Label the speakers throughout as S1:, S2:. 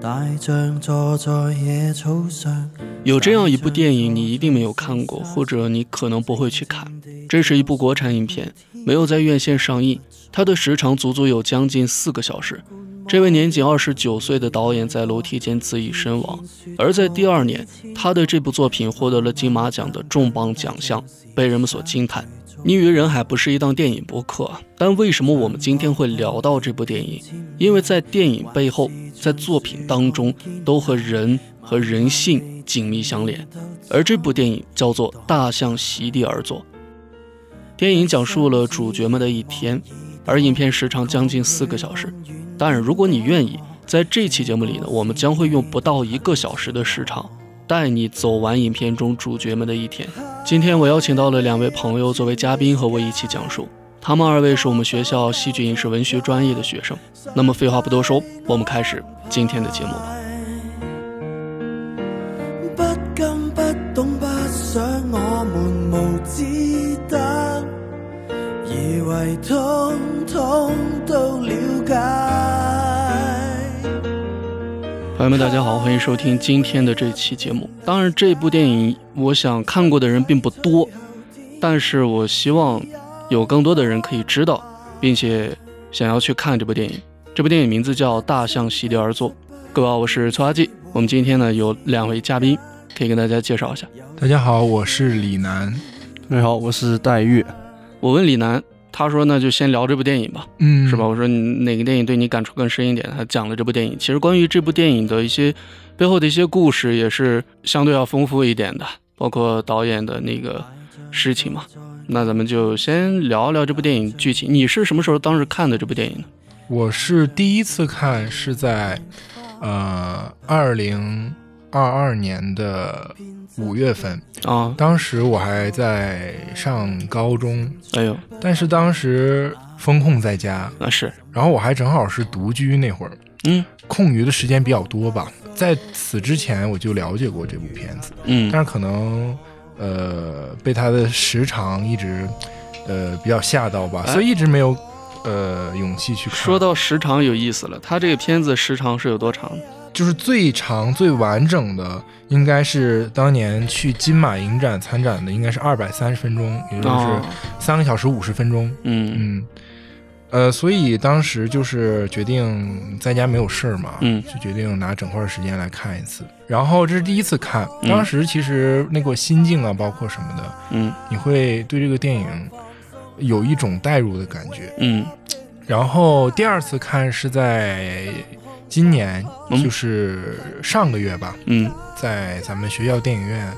S1: 大象坐在野草上。
S2: 有这样一部电影，你一定没有看过，或者你可能不会去看。这是一部国产影片，没有在院线上映，它的时长足足有将近四个小时。这位年仅二十九岁的导演在楼梯间自缢身亡，而在第二年，他的这部作品获得了金马奖的重磅奖项，被人们所惊叹。逆于人海不是一档电影播客，但为什么我们今天会聊到这部电影？因为在电影背后，在作品当中，都和人和人性紧密相连。而这部电影叫做《大象席地而坐》。电影讲述了主角们的一天，而影片时长将近四个小时。当然，如果你愿意，在这期节目里呢，我们将会用不到一个小时的时长，带你走完影片中主角们的一天。今天我邀请到了两位朋友作为嘉宾和我一起讲述，他们二位是我们学校戏剧影视文学专业的学生。那么废话不多说，我们开始今天的节目吧。
S1: 不甘不懂不想我们无知得，以为通通都了解。
S2: 朋友们，大家好，欢迎收听今天的这期节目。当然，这部电影我想看过的人并不多，但是我希望有更多的人可以知道，并且想要去看这部电影。这部电影名字叫《大象席地而坐》。各位好，我是崔阿季。我们今天呢有两位嘉宾，可以跟大家介绍一下。
S3: 大家好，我是李楠。
S4: 大家好，我是戴月。
S2: 我问李楠，他说那就先聊这部电影吧，
S3: 嗯
S2: 是吧？？我说你哪个电影对你感触更深一点？他讲了这部电影。其实关于这部电影的一些背后的一些故事，也是相对要丰富一点的，包括导演的那个事情嘛。那咱们就先聊一聊这部电影剧情。你是什么时候当时看的这部电影呢？
S3: 我是第一次看是在呃二零二二年的五月份，
S2: 啊，
S3: 当时我还在上高中，
S2: 哎呦，
S3: 但是当时封控在家，
S2: 那是，
S3: 然后我还正好是独居那会儿，
S2: 嗯。
S3: 空余的时间比较多吧。在此之前我就了解过这部片子，
S2: 嗯。
S3: 但是可能呃被它的时长一直呃比较吓到吧，
S2: 哎。
S3: 所以一直没有呃勇气去看。
S2: 说到时长有意思了，他这个片子时长是有多长？
S3: 就是最长最完整的，应该是当年去金马影展参展的，应该是二百三十分钟，也就是
S2: 哦，
S3: 三个小时五十分钟。
S2: 嗯。
S3: 嗯，呃，所以当时就是决定在家没有事儿嘛，
S2: 嗯。
S3: 就决定拿整块时间来看一次。然后这是第一次看，
S2: 嗯。
S3: 当时其实那个心境啊，包括什么的，
S2: 嗯。
S3: 你会对这个电影有一种代入的感觉。
S2: 嗯。
S3: 然后第二次看是在今年，
S2: 嗯
S3: 就是上个月吧，
S2: 嗯
S3: 在咱们学校电影院，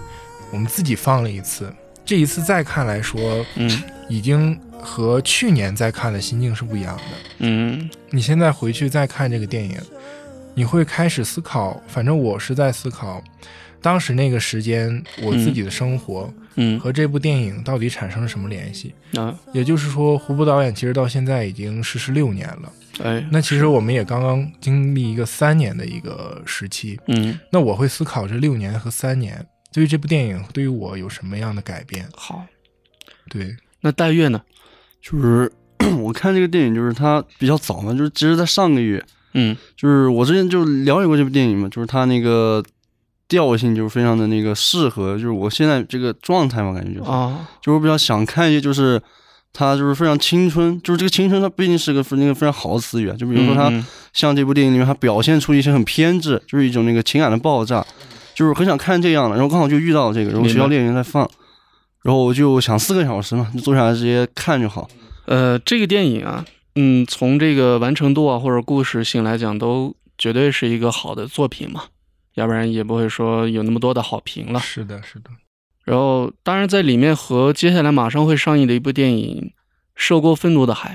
S3: 我们自己放了一次。这一次再看来说，
S2: 嗯
S3: 已经和去年再看的心境是不一样的。
S2: 嗯
S3: 你现在回去再看这个电影，你会开始思考，反正我是在思考，当时那个时间我自己的生活
S2: 嗯
S3: 和这部电影到底产生了什么联系。
S2: 啊，
S3: 也就是说，胡波导演其实到现在已经逝世六年了。
S2: 哎，
S3: 那其实我们也刚刚经历一个三年的一个时期。
S2: 嗯
S3: 那我会思考这六年和三年对于这部电影对于我有什么样的改变？
S2: 好，
S3: 对，
S2: 那戴月呢？
S4: 就是 我看这个电影，就是它比较早嘛，就是其实在上个月，
S2: 嗯
S4: 就是我之前就了解过这部电影嘛，就是它那个调性就是非常的那个适合，就是我现在这个状态嘛，感觉就是，
S2: 啊，
S4: 就是我比较想看一些就是。它就是非常青春，就是这个青春，它不一定是个那个非常好的词语啊。就比如说它
S2: 嗯
S4: 像这部电影里面，它表现出一些很偏执，就是一种那个情感的爆炸，就是很想看这样的。然后刚好就遇到了这个，然后学校电影院在放，然后我就想四个小时嘛，就坐下来直接看就好。
S2: 呃，这个电影啊，嗯，从这个完成度啊或者故事性来讲，都绝对是一个好的作品嘛，要不然也不会说有那么多的好评了。
S3: 是的，是的，
S2: 然后，当然在里面和接下来马上会上映的一部电影《涉过愤怒的海》，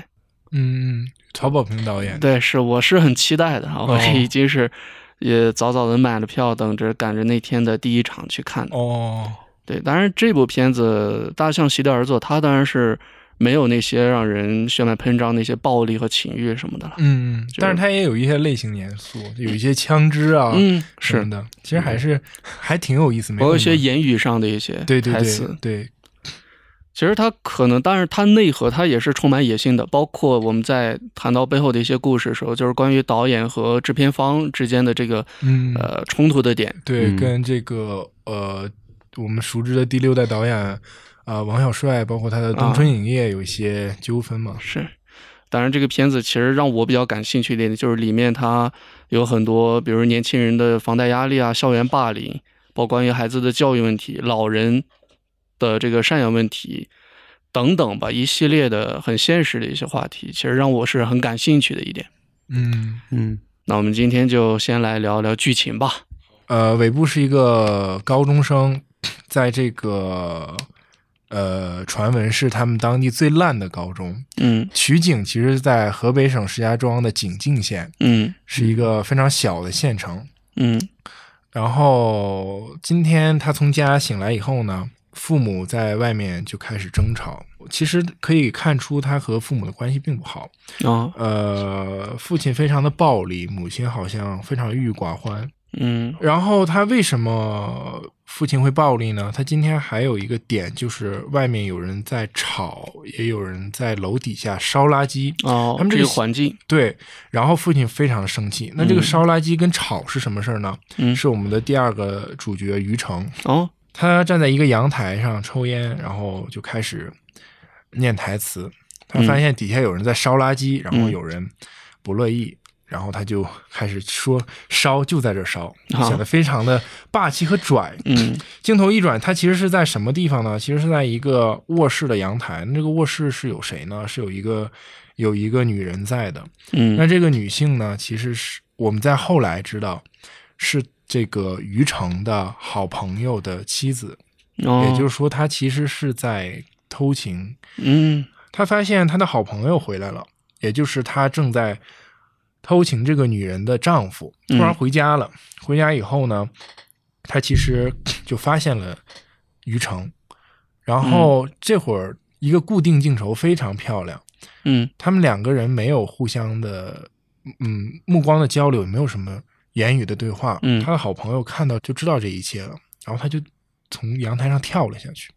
S3: 嗯，曹保平导演，
S2: 对，是我是很期待的啊，我
S3: 哦
S2: 已经是也早早的买了票，等着赶着那天的第一场去看。
S3: 哦，
S2: 对，当然这部片子《大象席地而坐》，它当然是没有那些让人血脉喷张那些暴力和情欲什么的了。
S3: 嗯，
S2: 是。
S3: 但是它也有一些类型元素，有一些枪支啊，
S2: 嗯，是，
S3: 的，其实还是还挺有意思，没有
S2: 包括一些言语上的一些
S3: 对对对
S2: 台词。
S3: 对，
S2: 其实它可能，但是它内核它也是充满野心的，包括我们在谈到背后的一些故事的时候，就是关于导演和制片方之间的这个
S3: 嗯，
S2: 呃冲突的点。
S3: 对，
S4: 嗯。
S3: 跟这个呃，我们熟知的第六代导演啊、呃王小帅，包括他的东春影业有一些纠纷嘛。
S2: 是，当然这个片子其实让我比较感兴趣一点，就是里面它有很多，比如年轻人的房贷压力啊、校园霸凌，包括关于孩子的教育问题、老人的这个赡养问题等等吧，一系列的很现实的一些话题，其实让我是很感兴趣的一点。
S3: 嗯，
S4: 嗯
S2: 那我们今天就先来聊聊剧情吧。
S3: 呃，尾部是一个高中生，在这个呃传闻是他们当地最烂的高中，
S2: 嗯
S3: 取景其实在河北省石家庄的景靖县，
S2: 嗯
S3: 是一个非常小的县城。
S2: 嗯
S3: 然后今天他从家醒来以后呢，父母在外面就开始争吵。其实可以看出他和父母的关系并不好。
S2: 啊
S3: 呃，父亲非常的暴力，母亲好像非常郁郁寡欢。
S2: 嗯
S3: 然后他为什么父亲会暴力呢？他今天还有一个点，就是外面有人在吵，也有人在楼底下烧垃圾。
S2: 哦，
S3: 他们这个
S2: 环境，
S3: 对，然后父亲非常生气。那这个
S2: 嗯
S3: 烧垃圾跟吵是什么事儿呢？
S2: 嗯
S3: 是我们的第二个主角于成，
S2: 哦
S3: 他站在一个阳台上抽烟，然后就开始念台词。他发现底下有人在烧垃圾，然后有人不乐意，然后他就开始说烧就在这烧，
S2: 好
S3: 显得非常的霸气和拽。
S2: 嗯
S3: 镜头一转，他其实是在什么地方呢？其实是在一个卧室的阳台。那这个卧室是有谁呢？是有一个有一个女人在的。那
S2: 嗯
S3: 这个女性呢，其实是我们在后来知道是这个于成的好朋友的妻子，
S2: 哦，
S3: 也就是说，他其实是在偷情。
S2: 嗯
S3: 他发现他的好朋友回来了，也就是他正在偷情这个女人的丈夫，突然
S2: 嗯
S3: 回家了。回家以后呢，他其实就发现了于成，然后这会儿一个固定镜头非常漂亮。
S2: 嗯
S3: 他们两个人没有互相的，嗯，目光的交流，也没有什么言语的对话。
S2: 嗯
S3: 他的好朋友看到就知道这一切了，然后他就从阳台上跳了下去。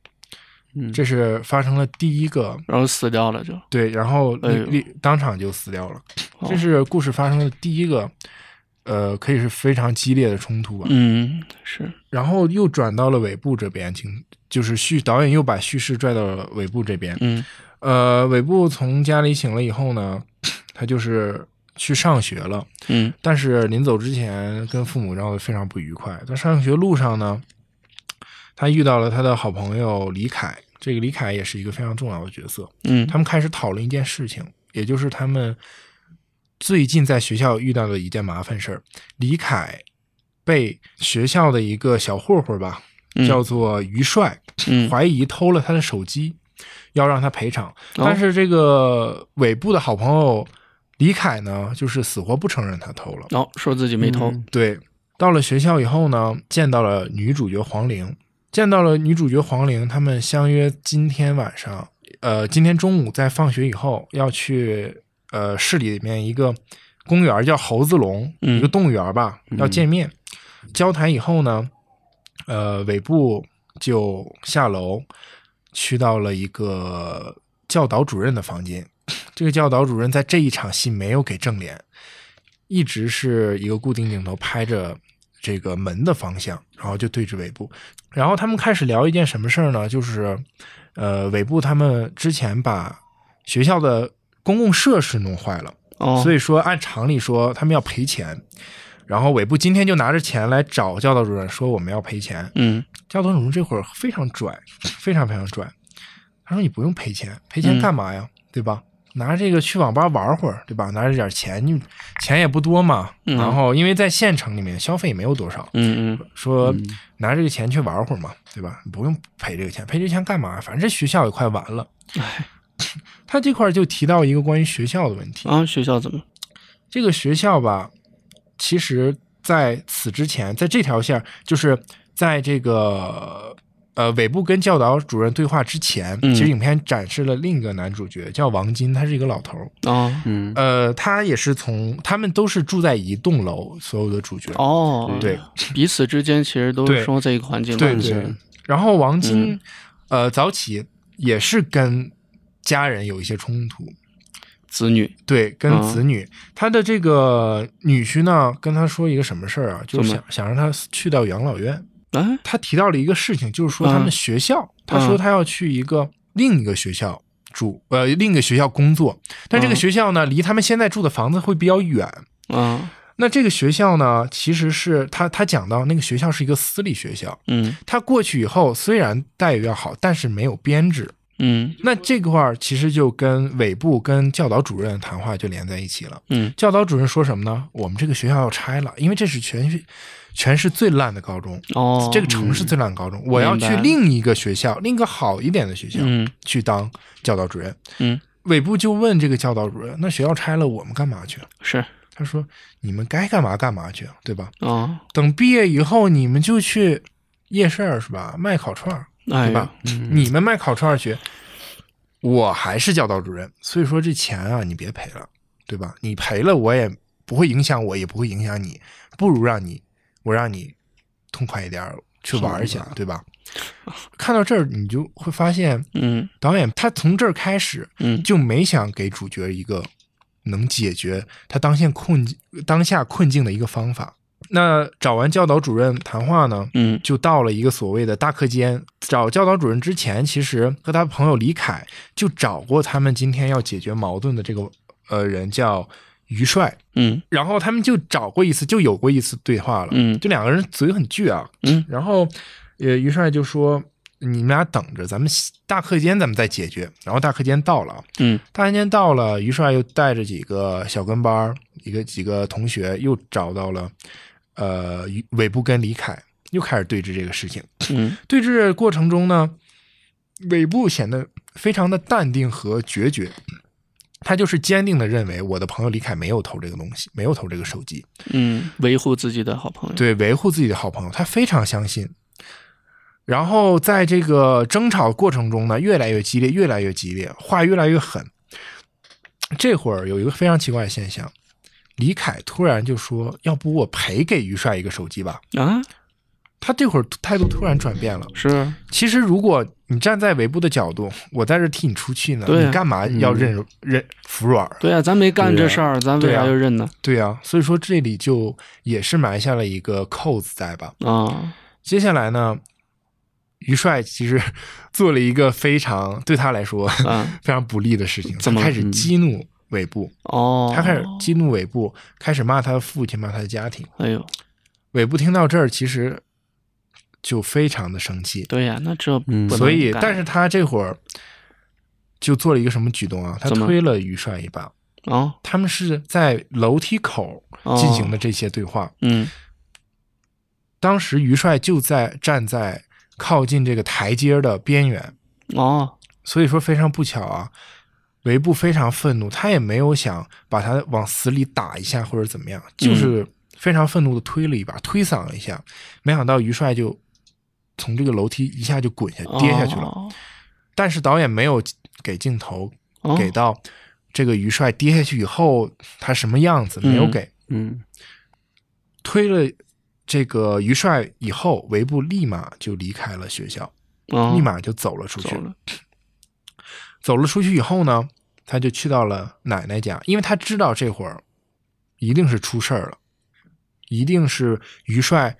S4: 嗯，
S3: 这是发生了第一个
S2: 然后死掉了就，
S3: 对，然后立立当场就死掉了。
S2: 哦
S3: 这是故事发生的第一个，呃，可以是非常激烈的冲突吧。
S2: 嗯是，
S3: 然后又转到了尾部这边，请就是叙导演又把叙事拽到了尾部这边。
S2: 嗯
S3: 呃，尾部从家里醒了以后呢，他就是去上学了。
S2: 嗯
S3: 但是临走之前跟父母闹得非常不愉快。在上学路上呢，他遇到了他的好朋友李凯，这个李凯也是一个非常重要的角色。
S2: 嗯
S3: 他们开始讨论一件事情，也就是他们最近在学校遇到的一件麻烦事儿。李凯被学校的一个小混混吧，
S2: 嗯
S3: 叫做于帅，
S2: 嗯
S3: 怀疑偷了他的手机，要让他赔偿。但是这个尾部的好朋友李凯呢，就是死活不承认他偷了。
S2: 哦说自己没偷，
S4: 嗯
S3: 对，到了学校以后呢，见到了女主角黄玲，见到了女主角黄玲，他们相约今天晚上，呃，今天中午在放学以后要去呃市里面一个公园叫猴子笼，
S2: 嗯
S3: 一个动物园吧，
S4: 嗯
S3: 要见面。交谈以后呢，呃，尾部就下楼去到了一个教导主任的房间。这个教导主任在这一场戏没有给正脸，一直是一个固定镜头拍着这个门的方向，然后就对着尾部。然后他们开始聊一件什么事儿呢？就是呃，尾部他们之前把学校的公共设施弄坏了，
S2: 哦，
S3: 所以说按常理说他们要赔钱。然后尾部今天就拿着钱来找教导主任说我们要赔钱。
S2: 嗯
S3: 教导主任这会儿非常拽，非常非常拽。他说：“你不用赔钱，赔钱
S2: 嗯
S3: 干嘛呀？对吧？拿这个去网吧玩会儿，对吧？拿着点钱，你钱也不多嘛。
S2: 嗯
S3: 然后因为在县城里面消费也没有多少，
S2: 嗯嗯
S3: 说
S4: 嗯
S3: 拿这个钱去玩会儿嘛，对吧？不用赔这个钱，赔这个钱干嘛？反正这学校也快完了。
S2: 哎
S3: 他这块就提到一个关于学校的问题。
S2: 啊，学校怎么？
S3: 这个学校吧，其实在此之前，在这条线儿，就是在这个呃尾部跟教导主任对话之前，
S2: 嗯
S3: 其实影片展示了另一个男主角，叫王金，他是一个老头儿。
S2: 哦
S4: 嗯
S3: 呃，他也是从他们都是住在一栋楼，所有的主角。
S2: 哦，
S3: 对，
S2: 彼此之间其实都生活在一个环境
S3: 对。对。然后王金，
S2: 嗯
S3: 呃，早起也是跟家人有一些冲突，
S2: 子女
S3: 对，跟
S2: 嗯
S3: 子女，他的这个女婿呢，跟他说一个什么事儿啊？就是想想让他去到养老院。
S2: 哎，
S3: 他提到了一个事情，就是说他们
S2: 嗯
S3: 学校，他说
S2: 嗯
S3: 他要去一个另一个学校住，呃，另一个学校工作，但这个
S2: 嗯
S3: 学校呢，离他们现在住的房子会比较远。
S2: 啊，
S3: 那这个学校呢，其实是他他讲到那个学校是一个私立学校，
S2: 嗯。
S3: 他过去以后虽然待遇要好，但是没有编制。
S2: 嗯。
S3: 那这个块儿其实就跟尾部跟教导主任谈话就连在一起了。
S2: 嗯。
S3: 教导主任说什么呢？我们这个学校要拆了，因为这是全全市最烂的高中，
S2: 哦，
S3: 这个城市最烂的高中，我要去另一个学校，另一个好一点的学校、
S2: 嗯
S3: 去当教导主任。
S2: 嗯
S3: 尾部就问这个教导主任：“那学校拆了，我们干嘛去？”
S2: 是
S3: 他说：“你们该干嘛干嘛去，对吧？
S2: 啊，
S3: 等毕业以后，你们就去夜市是吧？卖烤串对吧？
S4: 嗯
S3: 你们卖烤串去，我还是教导主任，所以说这钱啊，你别赔了，对吧？你赔了我也不会影响我，也不会影响你，不如让你我让你痛快一点去玩一下，对吧？看到这儿，你就会发现
S2: 嗯
S3: 导演他从这儿开始
S2: 嗯
S3: 就没想给主角一个能解决他当下困境当下困境的一个方法。那找完教导主任谈话呢，
S2: 嗯
S3: 就到了一个所谓的大课间。找教导主任之前，其实和他朋友李凯就找过他们今天要解决矛盾的这个呃人叫于帅，
S2: 嗯
S3: 然后他们就找过一次，就有过一次对话了。
S2: 嗯
S3: 就两个人嘴很倔啊。
S2: 嗯
S3: 然后呃于帅就说：“你们俩等着，咱们大课间咱们再解决。”然后大课间到了啊，
S2: 嗯
S3: 大课间到了，于帅又带着几个小跟班，一个几个同学又找到了呃尾部跟李凯，又开始对峙这个事情。
S2: 嗯
S3: 对峙过程中呢，尾部显得非常的淡定和决绝。他就是坚定的认为我的朋友李凯没有偷这个东西，没有偷这个手机，
S2: 嗯，维护自己的好朋友，
S3: 对，维护自己的好朋友，他非常相信。然后在这个争吵过程中呢，越来越激烈，越来越激烈，话越来越狠。这会儿有一个非常奇怪的现象，李凯突然就说：“要不我赔给于帅一个手机吧
S2: 啊，？”
S3: 他这会儿态度突然转变了。
S2: 是。
S3: 其实，如果你站在尾部的角度，我在这替你出气呢，
S2: 对啊。
S3: 你干嘛要认、认服软？
S2: 对啊，咱没干这事儿，咱为啥要认呢？
S3: 对啊，所以说这里就也是埋下了一个扣子在吧。
S2: 啊，
S3: 接下来呢，于帅其实做了一个非常对他来说
S2: 啊。
S3: 非常不利的事情，
S2: 怎么？
S3: 他开始
S4: 嗯
S3: 激怒尾部，
S2: 哦，
S3: 他开始激怒尾部，开始骂他的父亲，骂他的家庭。
S2: 哎呦，
S3: 尾部听到这儿，其实就非常的生气，
S2: 对呀，那这
S4: 嗯
S3: 所以，但是他这会儿就做了一个什么举动啊？他推了于帅一把。
S2: 哦
S3: 他们是在楼梯口
S2: 哦
S3: 进行的这些对话。
S2: 嗯
S3: 当时于帅就在站在靠近这个台阶的边缘，
S2: 哦
S3: 所以说非常不巧啊。维布非常愤怒，他也没有想把他往死里打一下或者怎么样，就是非常愤怒的推了一把，推搡了一下，没想到于帅就从这个楼梯一下就滚下跌下去了。
S2: 哦
S3: 但是导演没有给镜头
S2: 哦
S3: 给到这个于帅跌下去以后他什么样子，没有
S2: 嗯
S3: 给。
S4: 嗯
S3: 推了这个于帅以后，维布立马就离开了学校，
S2: 哦
S3: 立马就走了出去。
S2: 走了，
S3: 走了出去以后呢，他就去到了奶奶家，因为他知道这会儿一定是出事儿了，一定是于帅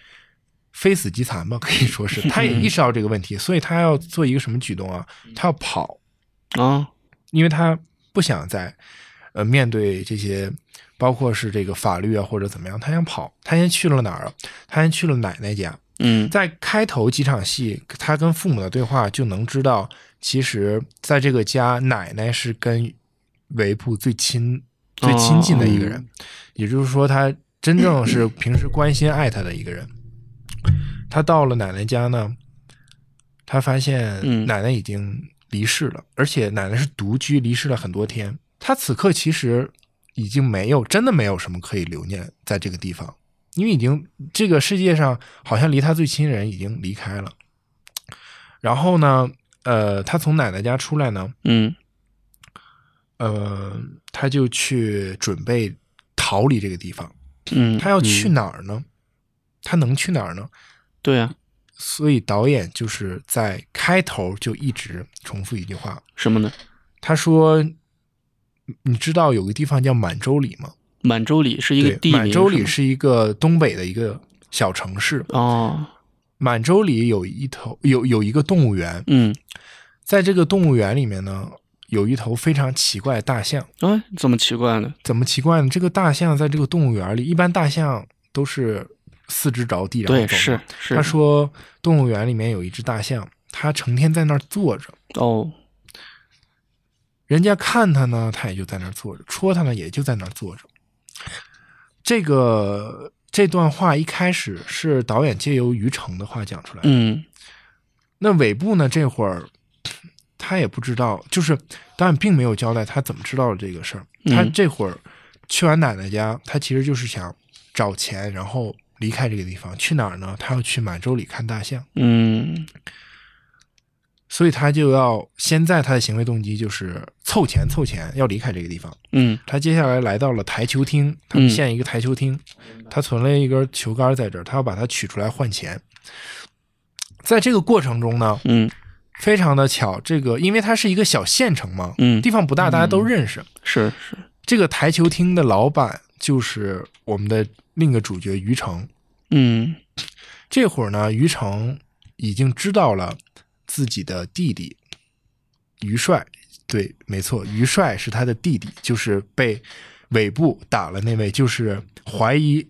S3: 非死即残吧，可以说是。他也意识到这个问题，所以他要做一个什么举动啊？他要跑，
S2: 啊
S3: 因为他不想再呃面对这些，包括是这个法律啊或者怎么样，他想跑。他先去了哪儿啊？他先去了奶奶家。
S2: 嗯
S3: 在开头几场戏，他跟父母的对话就能知道，其实在这个家，奶奶是跟维普最亲、最亲近的一个人，也就是说，他真正是平时关心爱他的一个人。他到了奶奶家呢，他发现
S2: 嗯
S3: 奶奶已经离世了，而且奶奶是独居，离世了很多天。他此刻其实已经没有，真的没有什么可以留念在这个地方。因为已经这个世界上好像离他最亲人已经离开了。然后呢，呃，他从奶奶家出来呢，
S2: 嗯
S3: 呃，他就去准备逃离这个地方。
S2: 嗯，
S3: 他要去哪儿呢？他能去哪儿呢？
S2: 对呀，
S3: 所以导演就是在开头就一直重复一句话，
S2: 什么呢？
S3: 他说：“你知道有个地方叫满洲里吗？
S2: 满洲里是一个，地名，
S3: 满洲里是一个东北的一个小城市。
S2: 哦，
S3: 满洲里有一头有有一个动物园，
S2: 嗯，
S3: 在这个动物园里面呢，有一头非常奇怪的大象。
S2: 哎，怎么奇怪呢？
S3: 怎么奇怪呢？这个大象在这个动物园里，一般大象都是四肢着地然后，
S2: 是是。
S3: 他说，动物园里面有一只大象，它成天在那儿坐着，
S2: 哦，
S3: 人家看它呢，它也就在那儿坐着；戳它呢，也就在那儿坐着。这个这段话一开始是导演借由于成的话讲出来的。
S2: 嗯
S3: 那尾部呢，这会儿他也不知道，就是导演并没有交代他怎么知道了这个事儿。他
S2: 嗯
S3: 这会儿去完奶奶家，他其实就是想找钱，然后离开这个地方。去哪儿呢？他要去满洲里看大象。
S2: 嗯
S3: 所以他就要现在他的行为动机就是凑钱凑钱，要离开这个地方。
S2: 嗯
S3: 他接下来来到了台球厅，他们
S2: 嗯
S3: 现一个台球厅，他存了一根球杆在这儿，他要把它取出来换钱。在这个过程中呢，
S2: 嗯
S3: 非常的巧，这个因为它是一个小县城嘛，
S2: 嗯，
S3: 地方不大，大家都认识。
S2: 是是，
S3: 这个台球厅的老板就是我们的另一个主角于成。
S2: 嗯
S3: 这会儿呢，于成已经知道了自己的弟弟于帅，对，没错，于帅是他的弟弟，就是被尾部打了那位，就是怀疑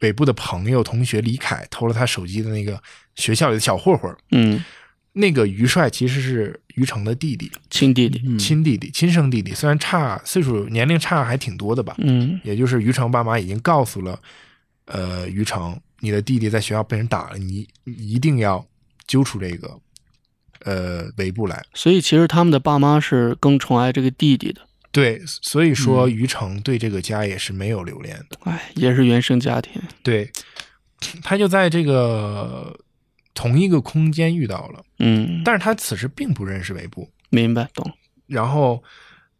S3: 尾部的朋友同学李凯偷了他手机的那个学校里的小混混。
S2: 嗯，
S3: 那个于帅其实是于成的弟弟，
S2: 亲弟弟，
S4: 嗯
S3: 亲弟弟、亲生弟弟，虽然差岁数、年龄差还挺多的吧，
S2: 嗯
S3: 也就是于成爸妈已经告诉了，呃，于成，你的弟弟在学校被人打了，你你一定要揪出这个，呃，尾部来。
S2: 所以其实他们的爸妈是更宠爱这个弟弟的，
S3: 对，所以说于成对这个家也是没有留恋的。
S2: 哎，也是原生家庭，
S3: 对，他就在这个同一个空间遇到了，
S2: 嗯，
S3: 但是他此时并不认识维布。
S2: 明白懂，
S3: 然后，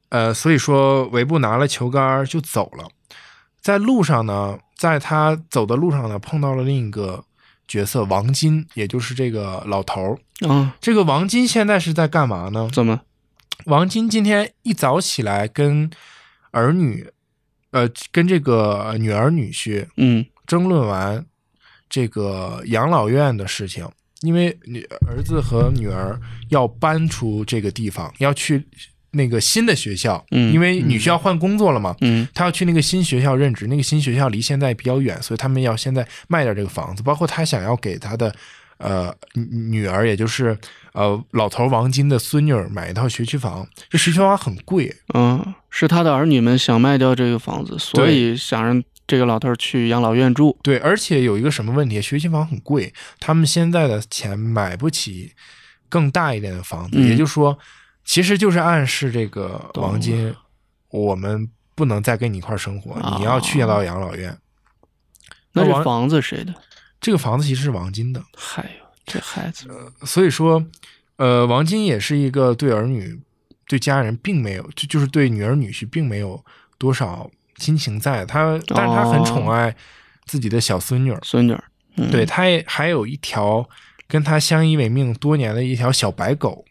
S3: 呃，所以说维布拿了球杆就走了。在路上呢，在他走的路上呢，碰到了另一个角色王金，也就是这个老头儿。
S2: 啊，
S3: 这个王金现在是在干嘛呢？
S2: 怎么，
S3: 王金今天一早起来跟儿女，呃，跟这个女儿女婿
S2: 嗯
S3: 争论完这个养老院的事情，因为女儿子和女儿要搬出这个地方，要去那个新的学校，
S2: 嗯
S3: 因为女婿要换工作了嘛，
S2: 嗯
S3: 他要去那个新学校任职，那个新学校离现在比较远，所以他们要现在卖掉这个房子，包括他想要给他的呃女女儿，也就是呃老头王金的孙女儿买一套学区房，这学区房很贵，
S2: 嗯，是他的儿女们想卖掉这个房子，所以想让这个老头儿去养老院住，
S3: 对，而且有一个什么问题，学区房很贵，他们现在的钱买不起更大一点的房子，
S2: 嗯。
S3: 也就是说，其实就是暗示这个王金，我们不能再跟你一块儿生活，
S2: 啊
S3: 你要去到养老院。
S2: 那这房子谁的？
S3: 这个房子其实是王金的，
S2: 嗨呦，这孩子，
S3: 所以说，呃，王金也是一个对儿女、对家人并没有，就就是对女儿女婿并没有多少亲情在，他，但是他很宠爱自己的小孙女儿，
S2: 孙女儿，嗯、
S3: 对，他也还有一条跟他相依为命多年的一条小白狗，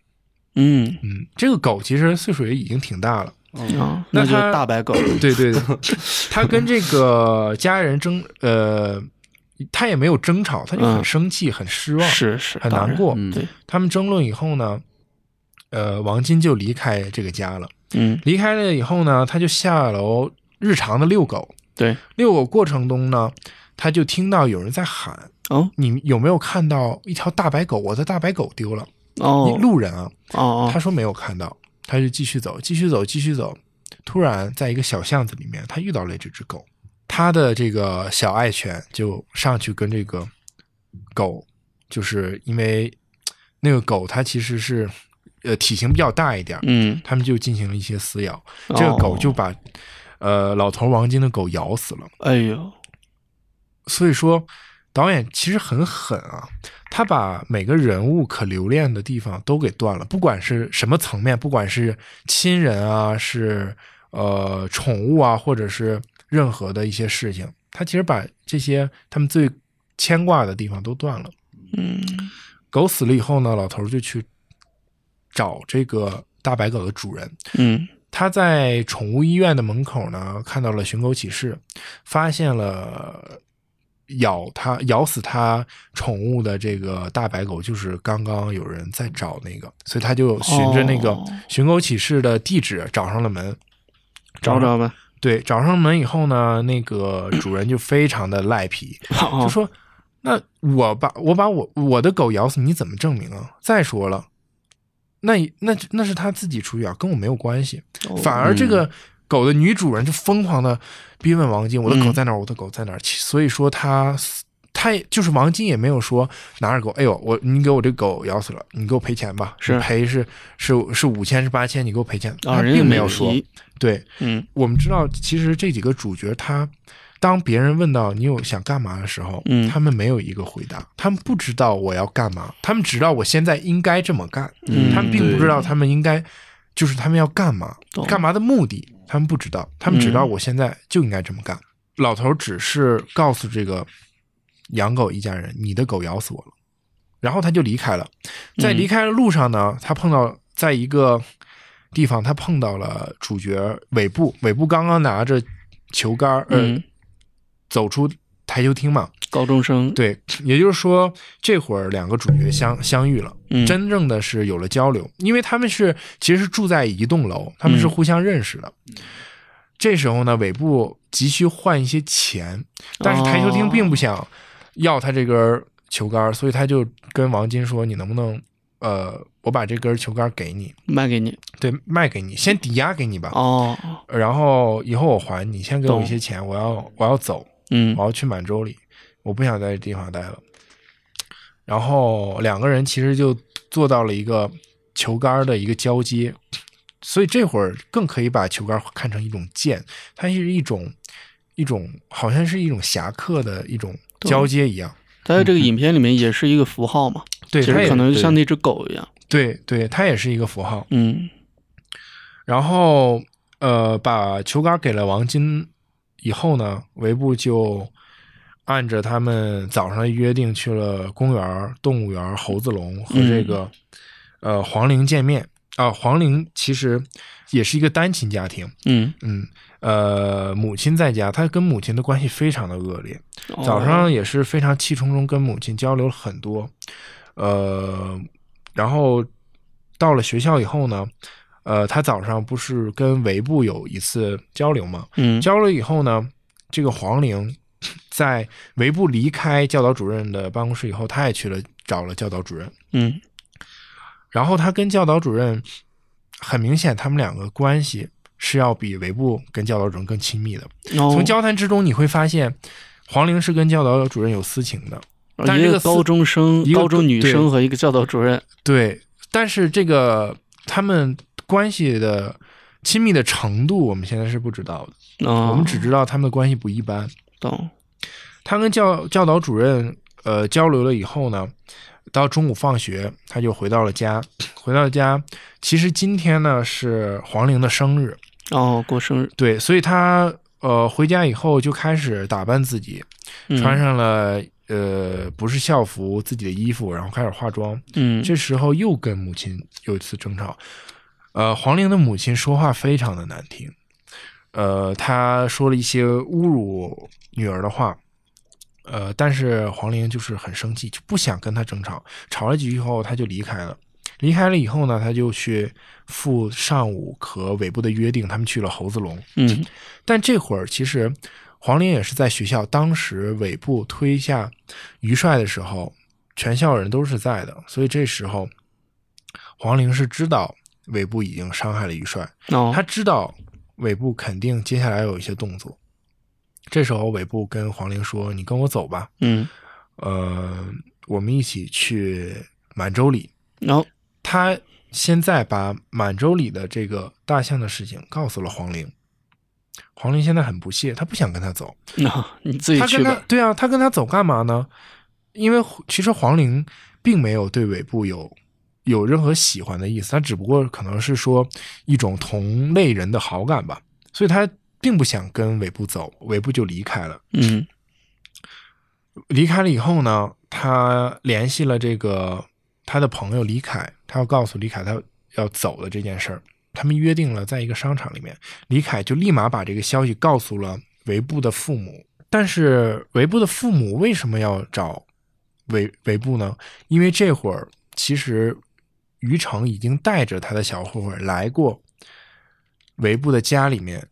S2: 嗯。
S3: 嗯，这个狗其实岁数也已经挺大了，
S2: 哦，那就大白狗，
S3: 对对对，他跟这个家人争，呃，他也没有争吵，他就很
S2: 嗯
S3: 生气、很失望，
S2: 是是
S3: 很难过。
S4: 嗯
S2: 对，
S3: 他们争论以后呢，呃，王金就离开这个家了。
S2: 嗯。
S3: 离开了以后呢，他就下楼日常的遛狗。
S2: 对，
S3: 遛狗过程中呢，他就听到有人在喊。
S2: 哦：“
S3: 你有没有看到一条大白狗？我的大白狗丢了。
S2: 哦。
S3: 路人啊，
S2: 哦哦，
S3: 他说没有看到，他就继续走，继续走，继续走。突然，在一个小巷子里面，他遇到了这只狗，他的这个小爱犬就上去跟这个狗，就是因为那个狗它其实是呃体型比较大一点，
S2: 嗯，
S3: 他们就进行了一些撕咬，这个狗就
S2: 哦，
S3: 把呃老头王晶的狗咬死了。
S2: 哎呦，
S3: 所以说，导演其实很狠啊，他把每个人物可留恋的地方都给断了，不管是什么层面，不管是亲人啊，是呃宠物啊，或者是任何的一些事情，他其实把这些他们最牵挂的地方都断了。
S2: 嗯
S3: 狗死了以后呢，老头儿就去找这个大白狗的主人。
S2: 嗯
S3: 他在宠物医院的门口呢，看到了寻狗启事，发现了咬他咬死他宠物的这个大白狗，就是刚刚有人在找那个，所以他就循着那个
S2: 哦
S3: 寻狗启事的地址找上了门。上
S2: 找找吧，
S3: 对，找上门以后呢，那个主人就非常的赖皮，
S2: 哦
S3: 就说：“那我把我把我我的狗咬死，你怎么证明啊？再说了，那那那是他自己出去啊，跟我没有关系。
S2: 哦
S3: 反而这个狗的女主人就疯狂的逼问王晶：“我的狗
S2: 嗯
S3: 在哪儿？我的狗在哪儿？”其所以说他他也就是王晶也没有说拿着狗，哎呦，我你给我这狗咬死了，你给我赔钱吧，
S2: 是
S3: 赔是是是五千是八千，你给我赔钱，
S2: 啊，
S3: 他并没有说。对，
S2: 嗯
S3: 我们知道，其实这几个主角他。当别人问到你有想干嘛的时候，
S2: 嗯。
S3: 他们没有一个回答，他们不知道我要干嘛，他们只知道我现在应该这么干，
S2: 嗯
S3: 他们并不知道他们应该就是他们要干嘛，干嘛的目的，他们不知道，他们只知道
S2: 嗯
S3: 我现在就应该这么干。老头只是告诉这个养狗一家人，你的狗咬死我了，然后他就离开了。在
S2: 嗯
S3: 离开的路上呢，他碰到在一个地方，他碰到了主角尾部，尾部刚刚拿着球杆
S2: 嗯，
S3: 走出台球厅嘛，
S2: 高中生。
S3: 对，也就是说，这会儿两个主角相相遇了，
S2: 嗯。
S3: 真正的是有了交流，因为他们是其实是住在一栋楼，他们是
S2: 嗯。
S3: 互相认识的。这时候呢，尾部急需换一些钱，但是台球厅并不想要他这根球杆，所以他就跟王金说：“你能不能，呃，我把这根球杆给你，
S2: 卖给你。
S3: 对，卖给你，先抵押给你吧，
S2: 哦，
S3: 然后以后我还你，先给我一些钱，我要我要走。”
S2: 嗯
S3: 我要去满洲里，我不想在这地方待了。然后两个人其实就做到了一个球杆的一个交接，所以这会儿更可以把球杆看成一种剑，它是一种一种好像是一种侠客的一种交接一样。
S2: 它在这个影片里面也是一个符号嘛，
S3: 对，
S2: 其实可能就像那只狗一样，
S3: 对对，它也是一个符号。
S2: 嗯
S3: 然后呃，把球杆给了王金以后呢，维布就按着他们早上的约定去了公园、动物园、猴子笼和这个、呃黄龄见面。啊。黄龄其实也是一个单亲家庭，
S2: 嗯，
S3: 嗯呃，母亲在家，他跟母亲的关系非常的恶劣，
S2: 哦。
S3: 早上也是非常气冲冲跟母亲交流了很多，呃，然后到了学校以后呢，呃，他早上不是跟维布有一次交流吗？
S2: 嗯
S3: 交流以后呢，这个黄玲在维布离开教导主任的办公室以后，他也去了找了教导主任，
S2: 嗯
S3: 然后他跟教导主任很明显，他们两个关系是要比维布跟教导主任更亲密的。
S2: 哦
S3: 从交谈之中你会发现，黄玲是跟教导主任有私情的，但是这个
S2: 一个高中生、
S3: 一个
S2: 高中女生和一个教导主任，
S3: 对，但是这个他们关系的亲密的程度，我们现在是不知道的。
S2: 哦，
S3: 我们只知道他们的关系不一般。
S2: 懂，
S3: 他跟教教导主任呃交流了以后呢，到中午放学，他就回到了家。回到家，其实今天呢是黄玲的生日，
S2: 哦，过生日，
S3: 对，所以他呃回家以后就开始打扮自己，
S2: 嗯
S3: 穿上了呃不是校服自己的衣服，然后开始化妆。
S2: 嗯，
S3: 这时候又跟母亲有一次争吵。呃，黄玲的母亲说话非常的难听，呃，她说了一些侮辱女儿的话，呃，但是黄玲就是很生气，就不想跟她争吵，吵了几句以后，她就离开了。离开了以后呢，他就去赴上午和尾部的约定，他们去了猴子笼。
S2: 嗯
S3: 但这会儿其实黄玲也是在学校，当时尾部推下于帅的时候，全校人都是在的，所以这时候黄玲是知道尾部已经伤害了于帅，
S2: 哦，
S3: 他知道尾部肯定接下来有一些动作。这时候尾部跟黄龄说：“你跟我走吧，
S2: 嗯，
S3: 呃，我们一起去满洲里。”
S2: 然后
S3: 他现在把满洲里的这个大象的事情告诉了黄龄。黄龄现在很不屑，他不想跟他走。
S2: 那你自己
S3: 他跟他
S2: 去吧，
S3: 对啊，他跟他走干嘛呢？因为其实黄龄并没有对尾部有有任何喜欢的意思，他只不过可能是说一种同类人的好感吧，所以他并不想跟尾部走，尾部就离开了。
S2: 嗯
S3: 离开了以后呢，他联系了这个他的朋友李凯，他要告诉李凯他要走的这件事儿。他们约定了在一个商场里面，李凯就立马把这个消息告诉了维布的父母。但是维布的父母为什么要找维维布呢？因为这会儿其实于成已经带着他的小混混来过维布的家里面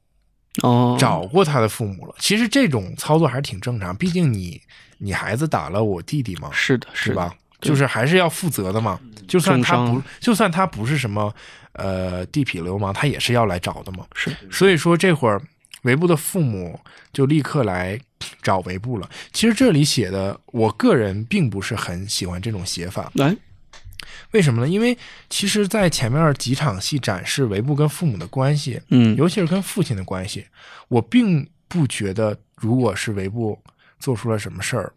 S2: 哦，
S3: 找过他的父母了。其实这种操作还是挺正常，毕竟你你孩子打了我弟弟嘛，
S2: 是的，
S3: 是吧？就是还是要负责的嘛。就算他不，就算他不是什么呃地痞流氓，他也是要来找的嘛。
S2: 是
S3: 所以说这会儿维布的父母就立刻来找维布了。其实这里写的，我个人并不是很喜欢这种写法。
S2: 来，
S3: 为什么呢？因为其实，在前面几场戏展示维布跟父母的关系，
S2: 嗯，
S3: 尤其是跟父亲的关系，我并不觉得，如果是维布做出了什么事儿，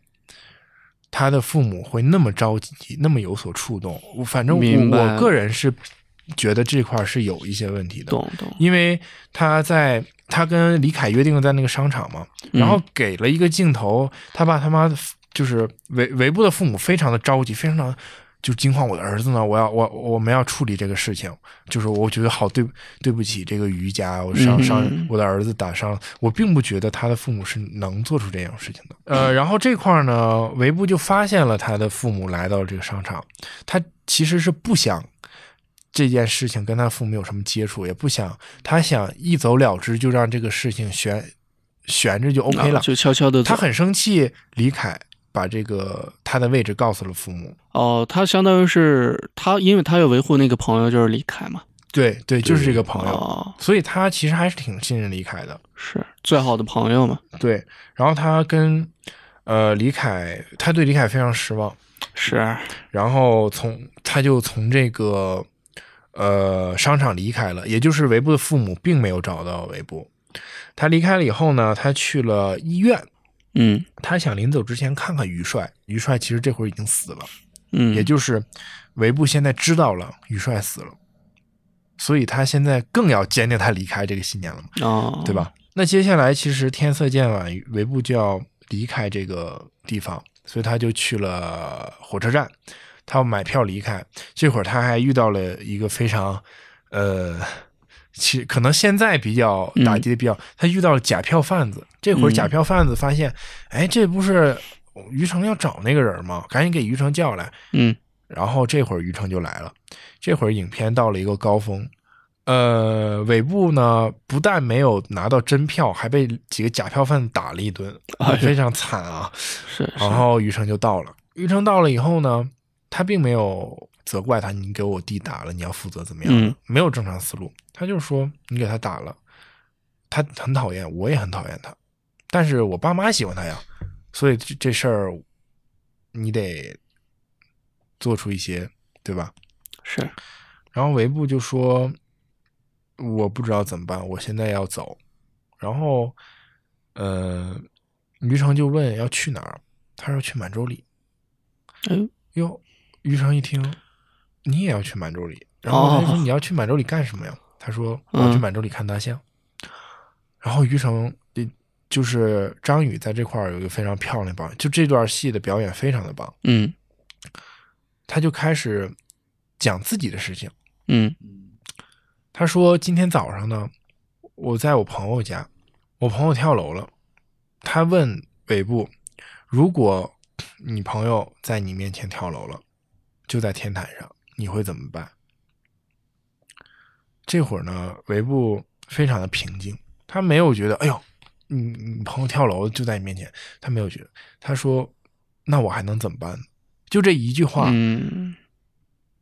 S3: 他的父母会那么着急，那么有所触动。我反正我我个人是觉得这块儿是有一些问题的，
S2: 懂懂，
S3: 因为他在他跟李凯约定了在那个商场嘛，然后给了一个镜头，他爸他妈就是维维布的父母非常的着急，非常的就惊慌，我的儿子呢，我要我我们要处理这个事情，就是我觉得好对对不起这个瑜伽，我伤伤
S2: 嗯
S3: 我的儿子打伤，我并不觉得他的父母是能做出这样事情的。呃，然后这块儿呢，维布就发现了他的父母来到了这个商场，他其实是不想。这件事情跟他父母有什么接触，也不想，他想一走了之，就让这个事情悬悬着就 OK 了。
S2: 啊就悄悄的
S3: 他很生气，李凯把这个他的位置告诉了父母。
S2: 哦，他相当于是他，因为他要维护那个朋友就是李凯嘛，
S3: 对对，就是这个朋友，
S2: 哦，
S3: 所以他其实还是挺信任李凯的。
S2: 是最好的朋友嘛，
S3: 对，然后他跟呃李凯，他对李凯非常失望，
S2: 是，
S3: 然后从他就从这个呃商场离开了，也就是维布的父母并没有找到维布。他离开了以后呢，他去了医院，
S2: 嗯
S3: 他想临走之前看看于帅。于帅其实这会儿已经死了，
S2: 嗯，
S3: 也就是维布现在知道了于帅死了，所以他现在更要坚定他离开这个信念了嘛，
S2: 哦，
S3: 对？吧？那接下来其实天色渐晚，维布就要离开这个地方，所以他就去了火车站，他要买票离开。这会儿他还遇到了一个非常，呃，其可能现在比较打击的比较，他遇到了假票贩子。这会儿
S2: 嗯
S3: 假票贩子发现，哎，这不是于成要找那个人吗？赶紧给于成叫来。
S2: 嗯
S3: 然后这会儿于成就来了，这会儿影片到了一个高峰，呃，尾部呢不但没有拿到真票，还被几个假票贩子打了一顿，
S2: 哎
S3: 非常惨啊。
S2: 是，
S3: 然后于成就到了，于成到了以后呢，他并没有责怪他，你给我弟打了，你要负责怎么样？
S2: 嗯
S3: 没有正常思路，他就说你给他打了，他很讨厌，我也很讨厌他，但是我爸妈喜欢他呀，所以这这事儿你得做出一些，对吧？
S2: 是，
S3: 然后维布就说：“我不知道怎么办，我现在要走。”然后，呃，于成就问要去哪儿，他说去满洲里。
S2: 哎呦，
S3: 哟，于成一听，你也要去满洲里，然后他就说
S2: 哦
S3: 你要去满洲里干什么呀？他说我要去
S2: 嗯
S3: 满洲里看大象。然后于成，呃就是张宇在这块儿有一个非常漂亮的表演，就这段戏的表演非常的棒，
S2: 嗯
S3: 他就开始讲自己的事情。
S2: 嗯
S3: 他说今天早上呢，我在我朋友家，我朋友跳楼了。他问尾部，如果你朋友在你面前跳楼了，就在天台上，你会怎么办？这会儿呢，尾部非常的平静，他没有觉得，哎呦，你你朋友跳楼就在你面前，他没有觉得，他说，那我还能怎么办呢？就这一句话，
S2: 嗯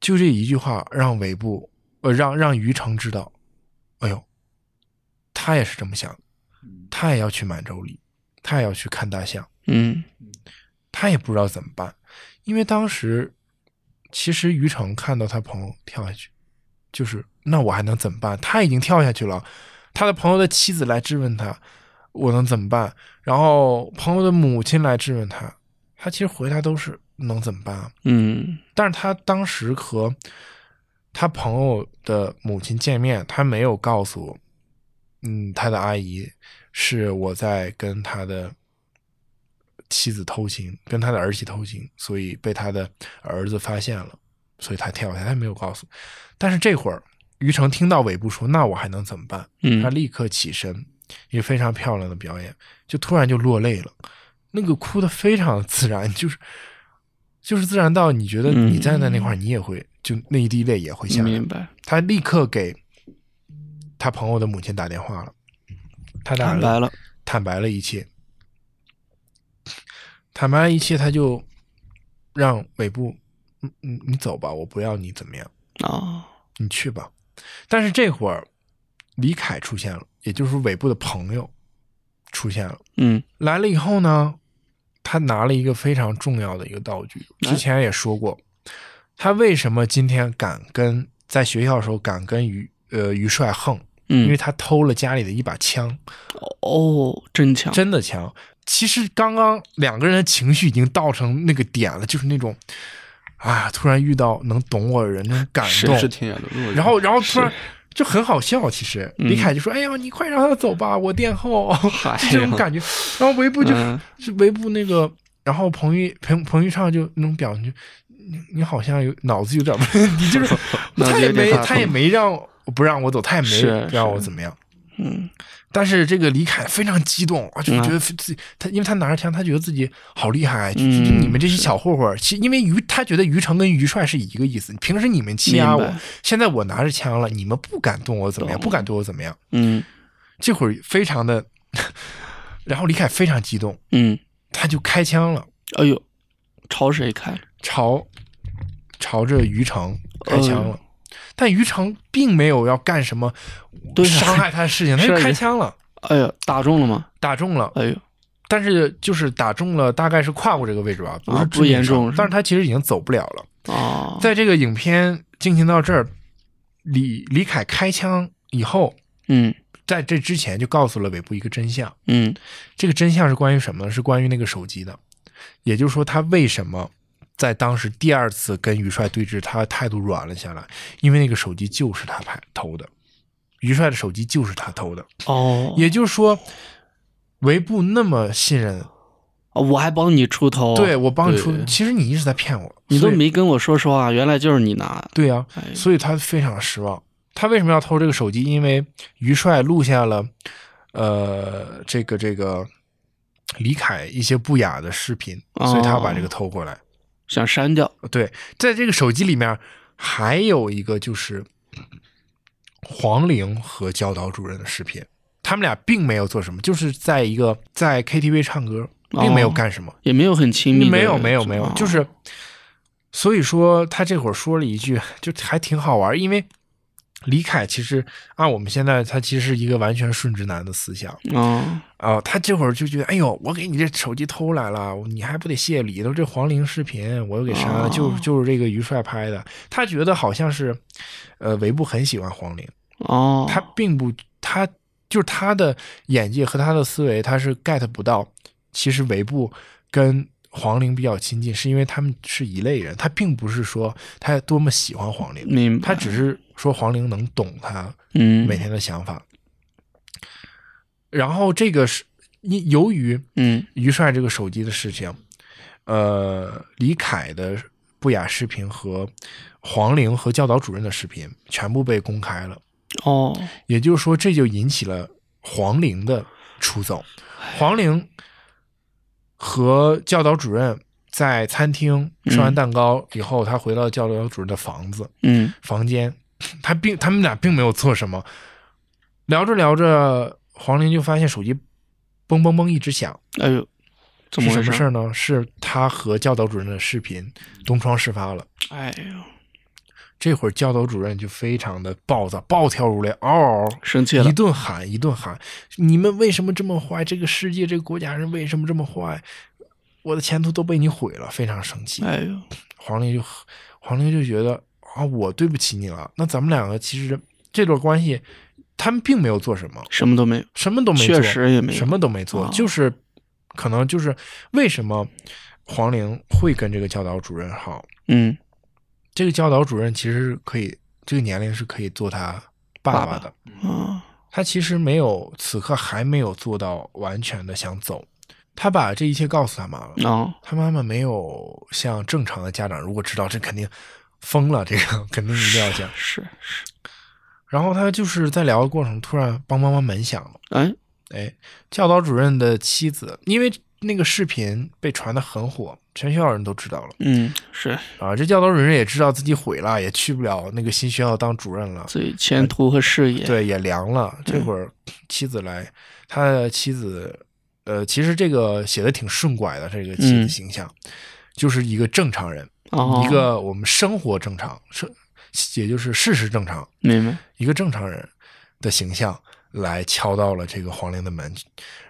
S3: 就这一句话让尾部，呃，让让于成知道，哎呦，他也是这么想的，他也要去满洲里，他也要去看大象，
S2: 嗯
S3: 他也不知道怎么办，因为当时其实于成看到他朋友跳下去，就是那我还能怎么办？他已经跳下去了，他的朋友的妻子来质问他，我能怎么办？然后朋友的母亲来质问他，他其实回答都是能怎么办啊？
S2: 嗯
S3: 但是他当时和他朋友的母亲见面，他没有告诉，嗯，他的阿姨是我在跟他的妻子偷情，跟他的儿媳偷情，所以被他的儿子发现了，所以他跳下来，他没有告诉。但是这会儿，于成听到尾部说：“那我还能怎么办？”
S2: 嗯
S3: 他立刻起身，一个非常漂亮的表演，就突然就落泪了，那个哭的非常自然，就是就是自然到你觉得你站在那块儿，你也会就那一滴泪也会下来。
S2: 明白，
S3: 他立刻给他朋友的母亲打电话了，他俩
S2: 坦白了，
S3: 坦白了一切，坦白了一切，他就让尾部，嗯嗯，你走吧，我不要你怎么样，
S2: 啊，
S3: 你去吧。但是这会儿李凯出现了，也就是尾部的朋友出现了。
S2: 嗯
S3: 来了以后呢，他拿了一个非常重要的一个道具，之前也说过，他为什么今天敢跟在学校的时候敢跟于呃于帅横，因为
S2: 嗯，
S3: 他偷了家里的一把枪，
S2: 哦，真枪，
S3: 真的枪。其实刚刚两个人的情绪已经到成那个点了，就是那种，啊，突然遇到能懂我的人，那种感动。然后然后突然就很好笑。其实
S2: 嗯
S3: 李凯就说：“哎呀，你快让他走吧，我殿后。” 这种感觉。然后维布就、
S2: 嗯
S3: 是维布那个，然后彭昱彭彭昱畅就那种表情，就你你好像有脑子有点问题，就是他也没他也没让不让我走，他也
S2: 是
S3: 没让我怎么样。
S2: 嗯。
S3: 但是这个李凯非常激动啊，就
S2: 嗯。
S3: 觉得自己他，因为他拿着枪，他觉得自己好厉害，就
S2: 嗯
S3: 就你们这些小混混，其因为于他觉得于成跟于帅是一个意思，平时你们欺压我，现在我拿着枪了，你们不敢动我怎么样，不敢对我怎么样，
S2: 嗯。
S3: 这会儿非常的，然后李凯非常激动，
S2: 嗯，
S3: 他就开枪了，
S2: 哎呦，朝谁开？
S3: 朝朝着于成开枪了。
S2: 哎
S3: 但于成并没有要干什么伤害他的事情，他就开枪了，
S2: 哎呀，打中了吗？
S3: 打中了。
S2: 哎呦，
S3: 但是就是打中了，大概是胯骨这个位置吧，不是
S2: 不严重
S3: 但是他其实已经走不了了。
S2: 啊，
S3: 在这个影片进行到这儿，李李凯开枪以后，
S2: 嗯
S3: 在这之前就告诉了尾部一个真相，
S2: 嗯
S3: 这个真相是关于什么呢？是关于那个手机的，也就是说他为什么。在当时第二次跟于帅对峙，他态度软了下来，因为那个手机就是他拍偷的，于帅的手机就是他偷的，
S2: 哦，
S3: 也就是说，维布那么信任
S2: 哦我还帮你出头，
S3: 对我帮你出
S4: 对，
S3: 其实你一直在骗我，
S2: 你都没跟我说实话，原来就是你拿。
S3: 对呀、
S2: 哎，
S3: 所以他非常失望。他为什么要偷这个手机？因为于帅录下了，呃，这个这个李凯一些不雅的视频，
S2: 哦
S3: 所以他要把这个偷过来。
S2: 想删掉，
S3: 对，在这个手机里面还有一个就是黄玲和教导主任的视频，他们俩并没有做什么，就是在一个在 KTV 唱歌，并没有
S2: 哦
S3: 干什么。
S2: 也没有很亲密，
S3: 没有没有没有，
S2: 哦
S3: 就是，所以说他这会儿说了一句，就还挺好玩，因为李凯其实按我们现在他其实是一个完全顺直男的思想
S2: 哦，
S3: 啊、他这会儿就觉得，哎呦，我给你这手机偷来了，你还不得谢礼？都这黄龄视频我又给删了，
S2: 哦
S3: 就就是这个于帅拍的，他觉得好像是，呃，韦布很喜欢黄龄，
S2: 哦，
S3: 他并不，他就是他的眼界和他的思维，他是 get 不到。其实韦布跟黄龄比较亲近，是因为他们是一类人，他并不是说他多么喜欢黄龄，他只是说黄龄能懂他
S2: 嗯
S3: 每天的想法。然后这个是因由于
S2: 嗯
S3: 于帅这个手机的事情，呃，李凯的不雅视频和黄龄和教导主任的视频全部被公开了。
S2: 哦，
S3: 也就是说，这就引起了黄龄的出走。黄龄和教导主任在餐厅吃完蛋糕以后，他回到教导主任的房子
S2: 嗯
S3: 房间，他并他们俩并没有做什么。聊着聊着，黄玲就发现手机嘣嘣嘣一直响，
S2: 哎呦，怎
S3: 是
S2: 么回事？
S3: 什么事儿呢？是他和教导主任的视频东窗事发了。
S2: 哎呦，
S3: 这会儿教导主任就非常的暴躁，暴跳如雷，嗷嗷
S2: 生气了
S3: 一，顿喊，一顿喊，你们为什么这么坏？这个世界，这个国家人为什么这么坏？我的前途都被你毁了，非常生气。
S2: 哎呦，
S3: 黄玲就黄玲就觉得啊，我对不起你了。那咱们两个其实这段关系，他们并没有做什么，
S2: 什么都没有，
S3: 什么都没做，
S2: 确实也没有
S3: 什么都没做，
S2: 哦
S3: 就是可能就是为什么黄玲会跟这个教导主任好？
S2: 嗯，
S3: 这个教导主任其实是可以，这个年龄是可以做他爸
S2: 爸
S3: 的。
S2: 嗯，
S3: 他其实没有，此刻还没有做到完全的想走，他把这一切告诉他妈了，
S2: 哦，
S3: 他妈妈没有像正常的家长，如果知道这肯定疯了，这个肯定一定要讲。
S2: 是是，
S3: 然后他就是在聊的过程，突然梆梆梆门响了，
S2: 哎，
S3: 哎，教导主任的妻子，因为那个视频被传的很火，全学校人都知道了。
S2: 嗯，是，
S3: 啊。这教导主任也知道自己毁了，也去不了那个新学校当主任了，
S2: 所以前途和事业，
S3: 对，也凉了。这会儿妻子来，他的妻子，呃，其实这个写的挺顺拐的，这个妻子
S2: 嗯
S3: 形象、就是一个正常人，
S2: 哦，
S3: 一个我们生活正常，是也就是事实正常，
S2: 明白，
S3: 一个正常人的形象来敲到了这个黄陵的门，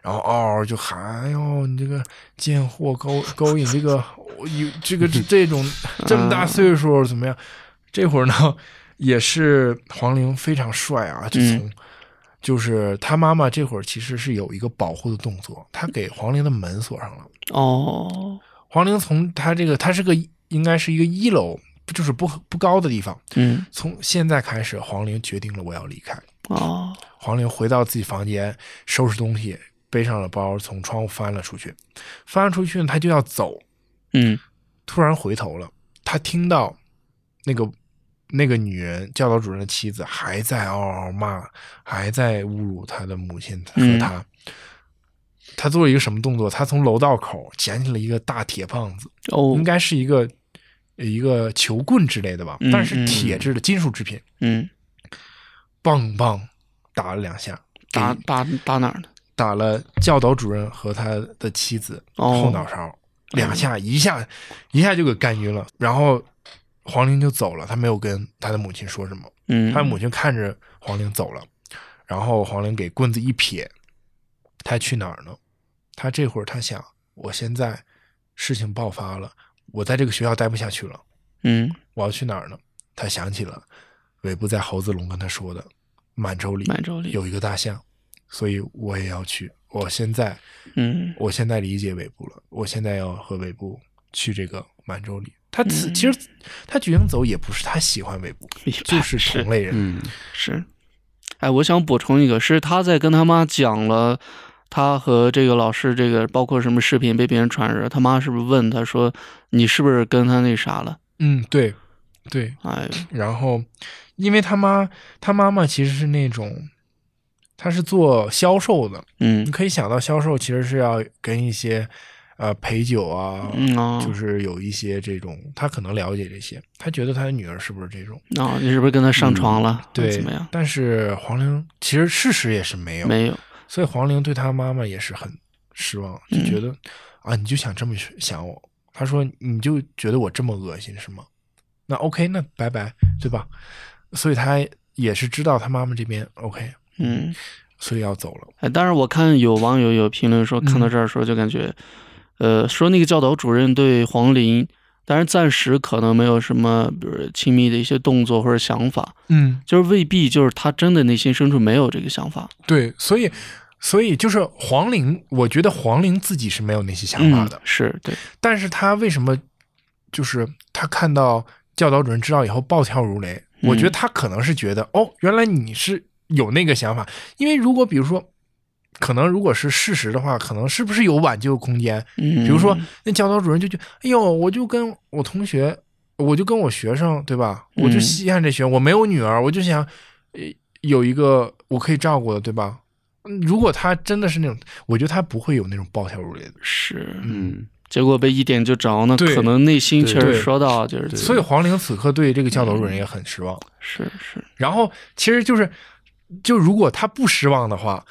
S3: 然后嗷嗷就喊：“哎呦，你这个贱货勾勾引这个有这个 这种这么大岁数怎么样？”这会儿呢，也是黄陵非常帅啊，就从、就是他妈妈这会儿其实是有一个保护的动作，他给黄陵的门锁上了。
S2: 哦，
S3: 黄陵从他这个，他是个应该是一个一楼，就是不不高的地方。
S2: 嗯，
S3: 从现在开始，黄陵决定了我要离开。
S2: 哦，
S3: 黄玲回到自己房间，收拾东西，背上了包，从窗户翻了出去。翻了出去呢，他就要走，
S2: 嗯，
S3: 突然回头了，他听到那个那个女人教导主任的妻子还在嗷嗷骂，还在侮辱他的母亲和
S2: 嗯
S3: 他。他做了一个什么动作？他从楼道口捡起了一个大铁棒子，
S2: 哦
S3: 应，该是一个一个球棍之类的吧，
S2: 嗯
S3: 但是铁制的金属制品，
S2: 嗯，
S3: 棒棒打了两下，
S2: 打打打哪儿呢？
S3: 打了教导主任和他的妻子
S2: 哦
S3: 后脑勺，两下，一下一下就给干晕了。然后黄玲就走了，他没有跟他的母亲说什么。
S2: 嗯，
S3: 他母亲看着黄玲走了，然后黄玲给棍子一撇，他去哪儿呢？他这会儿他想，我现在事情爆发了，我在这个学校待不下去了，
S2: 嗯，
S3: 我要去哪儿呢？他想起了尾部在猴子笼跟他说的，满洲里
S2: 满洲里
S3: 有一个大象，所以我也要去。我现在，
S2: 嗯，
S3: 我现在理解尾部了，我现在要和尾部去这个满洲里。他其实他决定走也不是他喜欢
S2: 尾部，
S3: 就是同类人。
S4: 嗯，
S2: 是，哎，我想补充一个，是他在跟他妈讲了他和这个老师这个，包括什么视频被别人传着，他妈是不是问他说你是不是跟他那啥了？
S3: 嗯，对，对。
S2: 哎，
S3: 然后，因为他妈他妈妈其实是那种，他是做销售的，
S2: 嗯
S3: 你可以想到销售其实是要跟一些呃陪酒啊，
S2: 嗯哦
S3: 就是有一些这种，他可能了解这些，他觉得他的女儿是不是这种？
S2: 哦，你是不是跟他上床了？
S3: 对，
S2: 怎么样？
S3: 但是黄玲其实事实也是没有，
S2: 没有，
S3: 所以黄玲对他妈妈也是很失望，就
S2: 嗯
S3: 觉得、啊，你就想这么想我？他说你就觉得我这么恶心是吗？那 OK，那拜拜，对吧？所以他也是知道他妈妈这边 OK，
S2: 嗯。
S3: 所以要走了。
S2: 哎，当然我看有网友有评论说，看到
S3: 嗯
S2: 这儿的时候就感觉，呃，说那个教导主任对黄龄，但是暂时可能没有什么，比如亲密的一些动作或者想法，
S3: 嗯，
S2: 就是未必就是他真的内心深处没有这个想法。
S3: 对，所以所以就是黄龄，我觉得黄龄自己是没有那些想法的，
S2: 嗯、是对，
S3: 但是他为什么就是他看到教导主任知道以后暴跳如雷？
S2: 嗯
S3: 我觉得他可能是觉得、哦，原来你是有那个想法，因为如果比如说。可能如果是事实的话，可能是不是有挽救空间？
S2: 嗯，
S3: 比如说，那教导主任就觉得，哎呦，我就跟我同学，我就跟我学生，对吧？我就
S2: 嗯
S3: 稀罕这学生，我没有女儿，我就想，呃，有一个我可以照顾的，对吧？嗯如果他真的是那种，我觉得他不会有那种暴跳如雷的。
S2: 是，
S4: 嗯，
S2: 结果被一点就着呢，可能内心确实说到就是，
S3: 所以黄龄此刻对这个教导主任也很失望。
S2: 是是，
S3: 然后其实就是，就如果他不失望的话，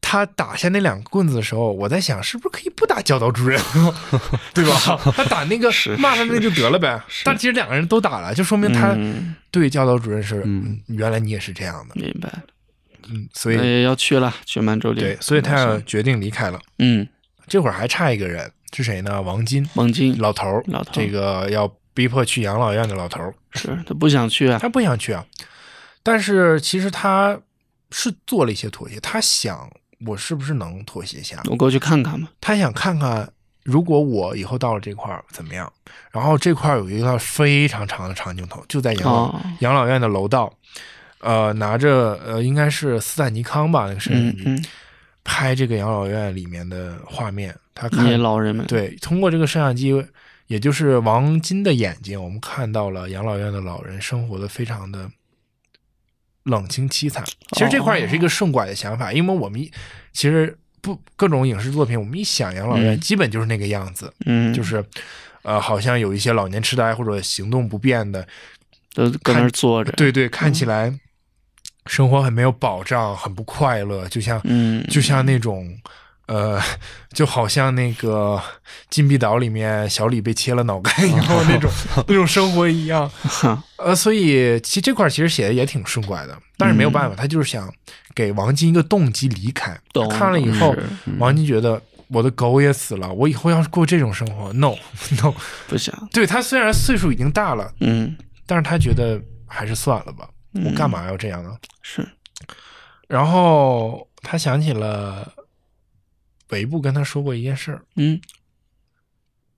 S3: 他打下那两个棍子的时候，我在想，是不是可以不打教导主任，对吧？他打那个 骂他那就得了呗。但其实两个人都打了，就说明他
S2: 嗯，
S3: 对教导主任是，原来你也是这样的，
S2: 明白。
S3: 嗯，所以
S2: 要去了，去满洲里。
S3: 对，所以他要决定离开了。
S2: 嗯，
S3: 这会儿还差一个人，是谁呢？王金，
S2: 王金
S3: 老头儿，
S2: 老头儿
S3: 这个要逼迫去养老院的老头儿。
S2: 是他不想去啊，
S3: 他不想去啊，但是其实他是做了一些妥协，他想我是不是能妥协下？
S2: 我过去看看嘛。
S3: 他想看看如果我以后到了这块儿怎么样。然后这块儿有一个非常长的长镜头，就在养老、
S2: 哦，
S3: 养老院的楼道，呃，拿着呃应该是斯坦尼康吧那个摄影机、
S2: 嗯嗯
S3: 拍这个养老院里面的画面，他看
S2: 老人们，，
S3: 对，通过这个摄像机，也就是王金的眼睛，我们看到了养老院的老人生活的非常的冷清凄惨。其实这块也是一个顺拐的想法，因为我们一其实不各种影视作品，我们一想养老院，
S2: 嗯。
S3: 基本就是那个样子，
S2: 嗯，
S3: 就是呃，好像有一些老年痴呆或者行动不便的，
S2: 都搁那坐着，，
S3: 对对，看起来生活很没有保障，很不快乐，就像
S2: 嗯，
S3: 就像那种，呃，就好像那个禁闭岛里面小李被切了脑干以后那种 那种生活一样。呃，所以其实这块其实写的也挺顺拐的，但是没有办法，他就是想给王晶一个动机离开。看了以后
S2: 是，
S3: 王晶觉得我的狗也死了，我以后要是过这种生活，no no。
S2: 不想，
S3: 对他虽然岁数已经大了，
S2: 嗯，
S3: 但是他觉得还是算了吧，我干嘛要这样呢？
S2: 是，
S3: 然后他想起了维布跟他说过一件事儿，
S2: 嗯，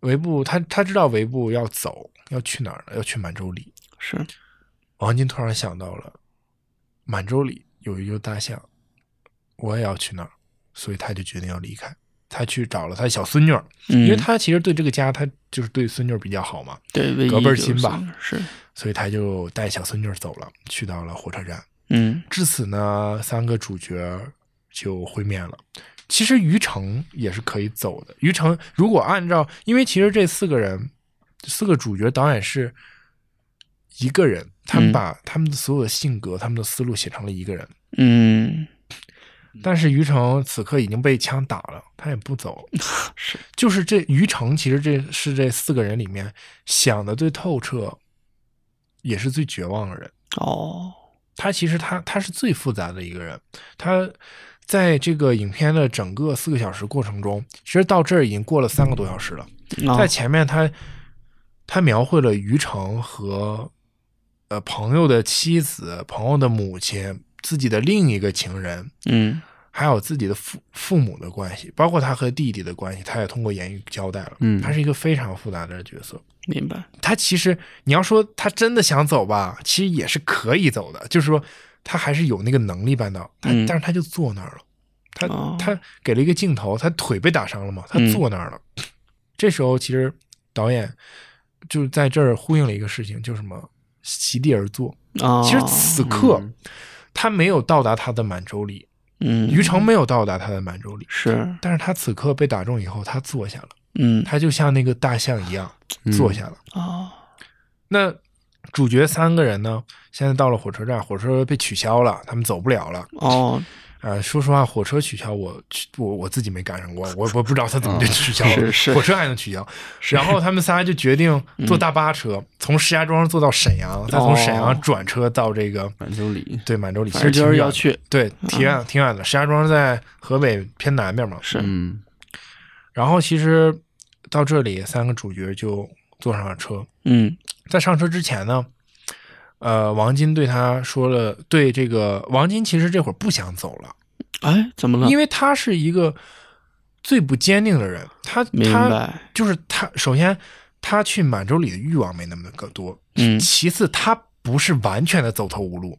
S3: 维布他他知道维布要走，要去哪儿呢？要去满洲里。
S2: 是，
S3: 王金突然想到了满洲里有一头大象，我也要去那儿，所以他就决定要离开。他去找了他小孙女儿，
S2: 嗯，
S3: 因为他其实对这个家，他就是对孙女儿比较好嘛，
S2: 对
S3: 隔辈儿亲吧，
S2: 是，
S3: 所以他就带小孙女儿走了，去到了火车站。
S2: 嗯
S3: 至此呢，三个主角就会面了。其实于城也是可以走的。于城如果按照，因为其实这四个人，四个主角导演是一个人，他们
S2: 嗯
S3: 把他们的所有的性格、他们的思路写成了一个人。
S2: 嗯，
S3: 但是于城此刻已经被枪打了，他也不走。
S2: 是，
S3: 就是这于城，其实这是这四个人里面想的最透彻，也是最绝望的人。
S2: 哦，
S3: 他其实他他是最复杂的一个人，他在这个影片的整个四个小时过程中，其实到这儿已经过了三个多小时了。
S2: 啊
S3: 在前面他他描绘了于城和呃朋友的妻子、朋友的母亲、自己的另一个情人，
S2: 嗯
S3: 还有自己的父父母的关系，包括他和弟弟的关系，他也通过言语交代了。
S4: 嗯
S3: 他是一个非常复杂的角色。
S2: 明白，
S3: 他其实你要说他真的想走吧，其实也是可以走的，就是说他还是有那个能力办到，他、
S2: 嗯。
S3: 但是他就坐那儿了，他、
S2: 哦。
S3: 他给了一个镜头，他腿被打伤了嘛，他
S2: 嗯
S3: 坐那儿了。这时候其实导演就在这儿呼应了一个事情，就是什么席地而坐。
S2: 啊，
S3: 其实此刻、
S4: 嗯。
S3: 他没有到达他的满洲里，
S2: 嗯，
S3: 于城没有到达他的满洲里，
S2: 是，
S3: 但是他此刻被打中以后，他坐下了，
S2: 嗯。
S3: 他就像那个大象一样坐下了。
S2: 啊，
S3: 那主角三个人呢，现在到了火车站，火车被取消了，他们走不了了。
S2: 哦，
S3: 呃，说实话，火车取消我去我我自己没赶上过，我我不知道他怎么就取消了，
S2: 是是
S3: 火车还能取消。然后他们仨就决定坐大巴车，从石家庄坐到沈阳，再从沈阳转车到这个
S4: 满洲里，
S3: 对满洲里，其实
S2: 要去，
S3: 对，挺远挺远的。石家庄在河北偏南边嘛，
S2: 是，
S4: 嗯
S3: 然后其实到这里，三个主角就坐上了车。
S2: 嗯
S3: 在上车之前呢，呃，王金对他说了，对这个王金其实这会儿不想走了，
S2: 哎，怎么了？
S3: 因为他是一个最不坚定的人，他他，就是他，首先他去满洲里的欲望没那么个多，
S2: 嗯
S3: 其次他不是完全的走投无路，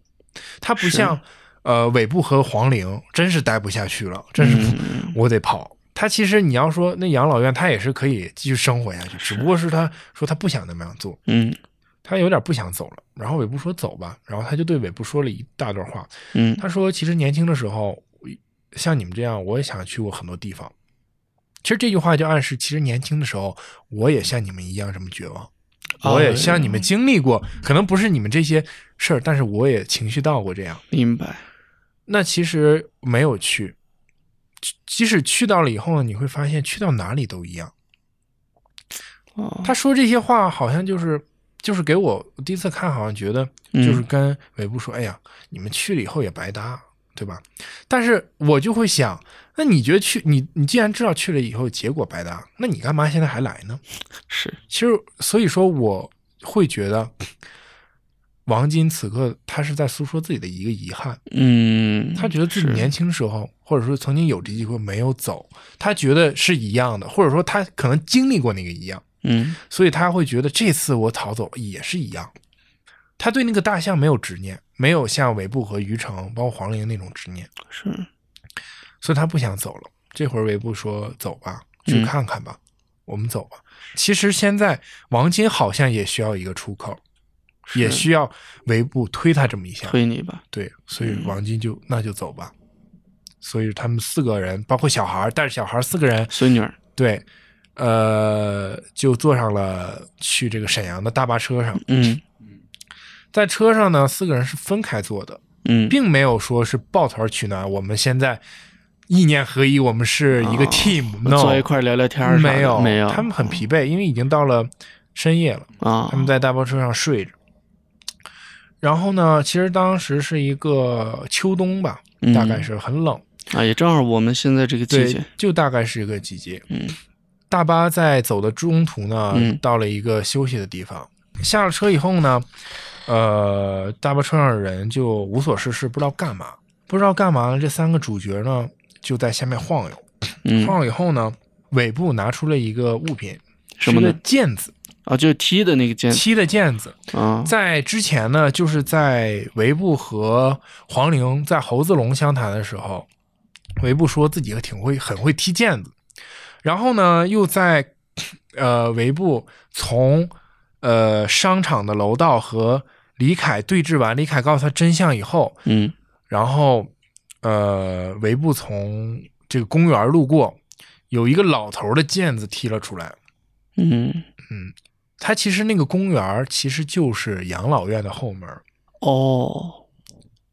S3: 他不像呃尾部和黄陵，真是待不下去了，真是、
S2: 嗯
S3: 我得跑。他其实你要说那养老院，他也是可以继续生活下去，只不过是他说他不想那么样做，
S2: 嗯
S3: 他有点不想走了。然后尾部说走吧，然后他就对尾部说了一大段话。
S2: 嗯
S3: 他说其实年轻的时候，像你们这样，我也想去过很多地方。其实这句话就暗示，其实年轻的时候，我也像你们一样这么绝望，
S2: 哦
S3: 我也像你们经历过，可能不是你们这些事儿，但是我也情绪到过这样。
S2: 明白，
S3: 那其实没有去，即即使去到了以后呢，你会发现去到哪里都一样。
S2: 哦，
S3: 他说这些话好像就是就是给我我第一次看，好像觉得
S2: 嗯
S3: 就是跟尾部说：“哎呀，你们去了以后也白搭，对吧？”但是我就会想，那你觉得去你你既然知道去了以后结果白搭，那你干嘛现在还来呢？
S2: 是，
S3: 其实所以说我会觉得，王金此刻他是在诉说自己的一个遗憾。
S2: 嗯，
S3: 他觉得自己年轻时候，或者说曾经有这机会没有走，他觉得是一样的，或者说他可能经历过那个一样，
S2: 嗯
S3: 所以他会觉得这次我逃走也是一样。他对那个大象没有执念，没有像韦布和于城，包括黄龄那种执念，
S2: 是，
S3: 所以他不想走了。这会儿韦布说走吧，去
S2: 嗯
S3: 看看吧，我们走吧。其实现在王金好像也需要一个出口，也需要维布推他这么一下。
S2: 推你吧。
S3: 对，所以
S2: 嗯
S3: 王晶就、那就走吧。所以他们四个人，包括小孩儿，带着小孩儿四个人，
S2: 孙女儿，
S3: 对，呃，就坐上了去这个沈阳的大巴车上。
S2: 嗯
S3: 在车上呢，四个人是分开坐的，
S2: 嗯，
S3: 并没有说是抱团取暖。我们现在意念合一，我们是一个
S2: 哦
S3: team、no，
S2: 坐一块聊聊天
S3: 没有
S2: 没有，
S3: 他们很疲惫，因为已经到了深夜了。
S2: 啊
S3: 他，们在大巴车上睡着。然后呢，其实当时是一个秋冬吧，
S2: 嗯
S3: 大概是很冷，
S2: 啊，也正好我们现在这个季节，，
S3: 就大概是一个季节。
S2: 嗯
S3: 大巴在走的中途呢，
S2: 嗯
S3: 到了一个休息的地方。下了车以后呢，呃，大巴车上的人就无所事事，不知道干嘛，不知道干嘛呢。这三个主角呢，就在下面晃悠。
S2: 嗯，
S3: 晃悠以后呢，尾部拿出了一个物品，
S2: 什么呢
S3: 毽子，
S2: 啊，就是踢的那个毽
S3: 踢的毽子。
S2: 啊，
S3: 在之前呢，就是在维布和黄龄在猴子龙相谈的时候，维布说自己挺会很会踢毽子，然后呢，又在呃维布从呃商场的楼道和李凯对峙完，李凯告诉他真相以后，
S2: 嗯。
S3: 然后呃维布从这个公园路过，有一个老头的毽子踢了出来，
S2: 嗯。
S3: 嗯，他其实那个公园其实就是养老院的后门。
S2: 哦，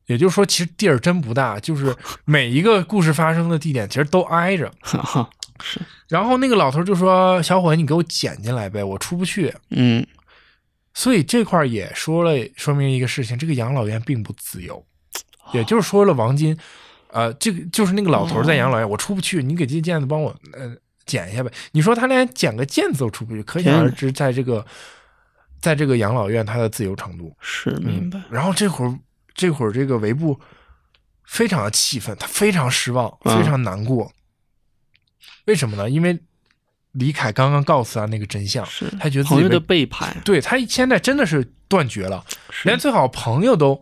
S3: 也就是说，其实地儿真不大，就是 每一个故事发生的地点其实都挨着。
S2: 哈哈，是，
S3: 然后那个老头就说：“小伙子，你给我捡进来呗，我出不去。
S2: 嗯”
S3: 所以这块儿也说了，说明一个事情：这个养老院并不自由。也就是说了，王金，呃，这个就是那个老头在养老院，我出不去，你给这毽子帮我呃捡一下呗。你说他连剪个毽子都出不去，可想而知，在这个在这个养老院他的自由程度。
S2: 是明白，
S3: 然后这会儿，这会儿这个维布非常的气愤，他非常失望，
S2: 嗯
S3: 非常难过。为什么呢？因为李凯刚刚告诉他那个真相，
S2: 是
S3: 他觉得自
S2: 朋友的
S3: 己被
S2: 背叛，
S3: 对他现在真的是断绝了，连最好朋友都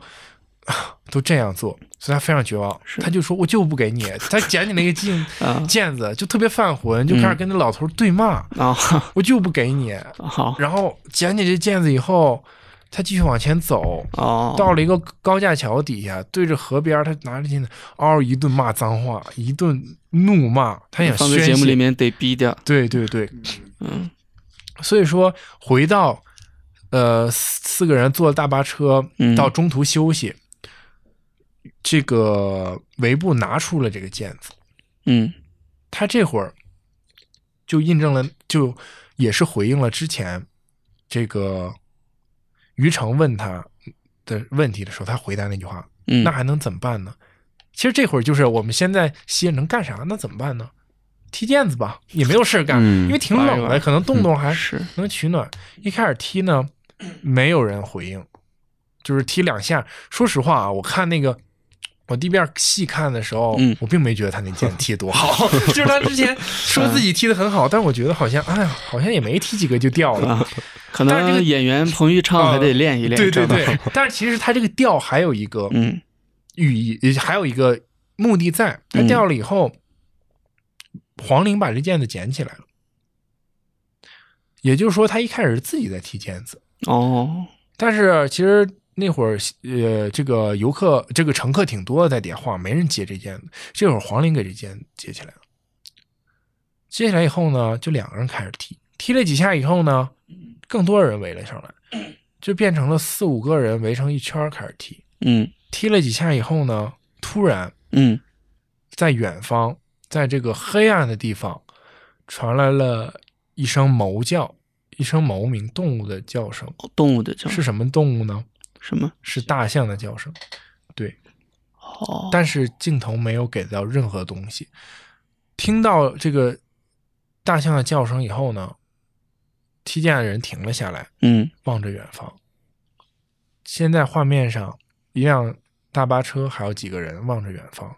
S3: 都这样做，所以他非常绝望。他就说：“我就不给你。”他捡起那个镜
S2: 啊
S3: 毽子，就特别犯浑，就开始
S2: 嗯
S3: 跟那老头对骂：“
S2: 啊，
S3: 我就不给你。”
S2: 好
S3: 然后捡起这毽子以后，他继续往前走，
S2: 哦，
S3: 到了一个高架桥底下，对着河边，他拿着镜子嗷一顿骂脏话，一顿怒骂，他想。
S2: 节目里面得逼掉，
S3: 对对对，
S2: 嗯
S3: 所以说回到呃四四个人坐大巴车
S2: 嗯
S3: 到中途休息，这个维布拿出了这个毽子，
S2: 嗯
S3: 他这会儿就印证了，就也是回应了之前这个于成问他的问题的时候，他回答那句话：“
S2: 嗯，
S3: 那还能怎么办呢？”其实这会儿就是我们现在西人能干啥？那怎么办呢？踢毽子吧，也没有事干，
S4: 嗯
S3: 因为挺冷的，可能动动还
S2: 是
S3: 能取暖。一开始踢呢，没有人回应，就是踢两下。说实话啊，我看那个我第一遍细看的时候，
S2: 嗯
S3: 我并没觉得他那毽子踢得多好，就是他之前说自己踢得很好，但我觉得好像，哎呀，好像也没踢几个就掉了。
S2: 啊，可
S3: 但是这个
S2: 演员彭昱畅还得练一练，
S3: 对对对，但是其实他这个掉还有一个
S2: 嗯
S3: 寓意，还有一个目的在。他
S2: 嗯
S3: 掉了以后，黄龄把这毽子捡起来了，也就是说，他一开始是自己在踢毽子，
S2: 哦，
S3: 但是其实那会儿呃，这个游客这个乘客挺多的，在底下晃，没人接这件。这会儿黄龄给这件接起来了，接起来以后呢，就两个人开始踢，踢了几下以后呢，更多人围了上来，就变成了四五个人围成一圈开始踢。
S2: 嗯
S3: 踢了几下以后呢，突然
S2: 嗯
S3: 在远方，在这个黑暗的地方，传来了一声哞叫，一声哞鸣，动物的叫声。
S2: 动物的叫
S3: 是什么动物呢？
S2: 什么？
S3: 是大象的叫声。对，
S2: 哦，
S3: 但是镜头没有给到任何东西。听到这个大象的叫声以后呢，踢毽的人停了下来，
S2: 嗯
S3: 望着远方。现在画面上，一辆大巴车还有几个人望着远方，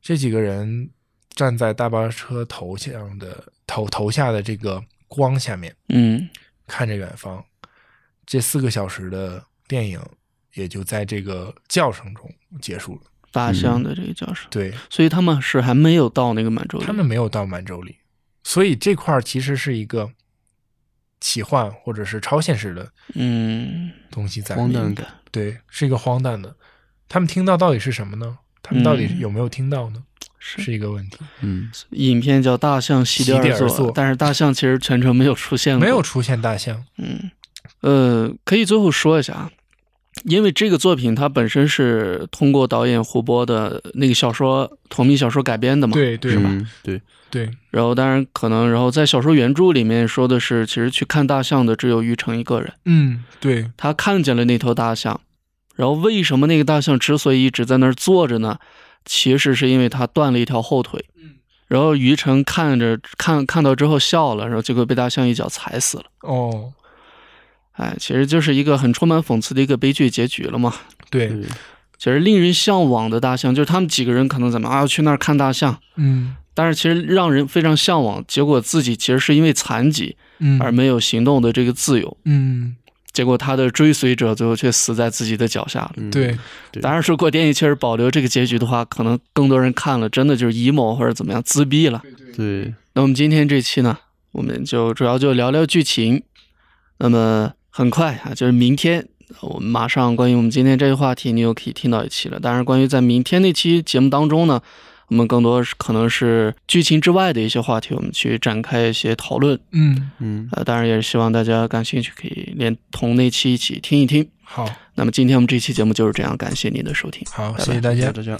S3: 这几个人站在大巴车头像的头头下的这个光下面，
S2: 嗯
S3: 看着远方。这四个小时的电影也就在这个叫声中结束了。
S2: 大象的这个叫声，
S3: 对
S2: 所以他们是还没有到那个满洲里，
S3: 他们没有到满洲里，所以这块儿其实是一个奇幻或者是超现实的
S2: 嗯，
S3: 东西在，
S4: 荒诞感。
S3: 对，是一个荒诞的。他们听到到底是什么呢？他们到底
S2: 嗯
S3: 有没有听到呢？
S2: 是
S3: 是一个问题。
S4: 嗯，
S2: 影片叫《大象席地
S3: 席地
S2: 而坐
S3: 而坐》，
S2: 但是大象其实全程没有出现过，
S3: 没有出现大象，
S2: 嗯，呃，可以最后说一下啊，因为这个作品它本身是通过导演胡波的那个小说同名小说改编的嘛，
S3: 对对吧？
S4: 嗯对，
S3: 对，
S2: 然后当然可能，然后在小说原著里面说的是，其实去看大象的只有玉成一个人，
S3: 嗯，对，
S2: 他看见了那头大象，然后为什么那个大象之所以一直在那儿坐着呢？其实是因为它断了一条后腿。
S3: 嗯，
S2: 然后于成看着看看到之后笑了，然后结果被大象一脚踩死了。
S3: 哦，
S2: 哎，其实就是一个很充满讽刺的一个悲剧结局了嘛。
S4: 对，
S2: 其实令人向往的大象，就是他们几个人可能怎么啊去那儿看大象，
S3: 嗯
S2: 但是其实让人非常向往，结果自己其实是因为残疾
S3: 嗯，
S2: 而没有行动的这个自由，
S3: 嗯，
S2: 结果他的追随者最后却死在自己的脚下了。
S4: 嗯
S3: 对，
S4: 对
S2: 当然，如果电影确实保留这个结局的话，可能更多人看了真的就是 emo 或者怎么样自闭了。
S4: 对，
S2: 那我们今天这期呢，我们就主要就聊聊剧情。那么很快啊，就是明天，我们马上关于我们今天这个话题，你又可以听到一期了。当然，关于在明天那期节目当中呢，我们更多是可能是剧情之外的一些话题，我们去展开一些讨论。
S3: 嗯，
S4: 嗯，
S2: 呃，当然也是希望大家感兴趣，可以连同那期一起听一听。
S3: 好，
S2: 那么今天我们这期节目就是这样，感谢您的收听。
S3: 好，
S2: 拜拜
S3: 谢谢大家
S4: 谢谢。大家。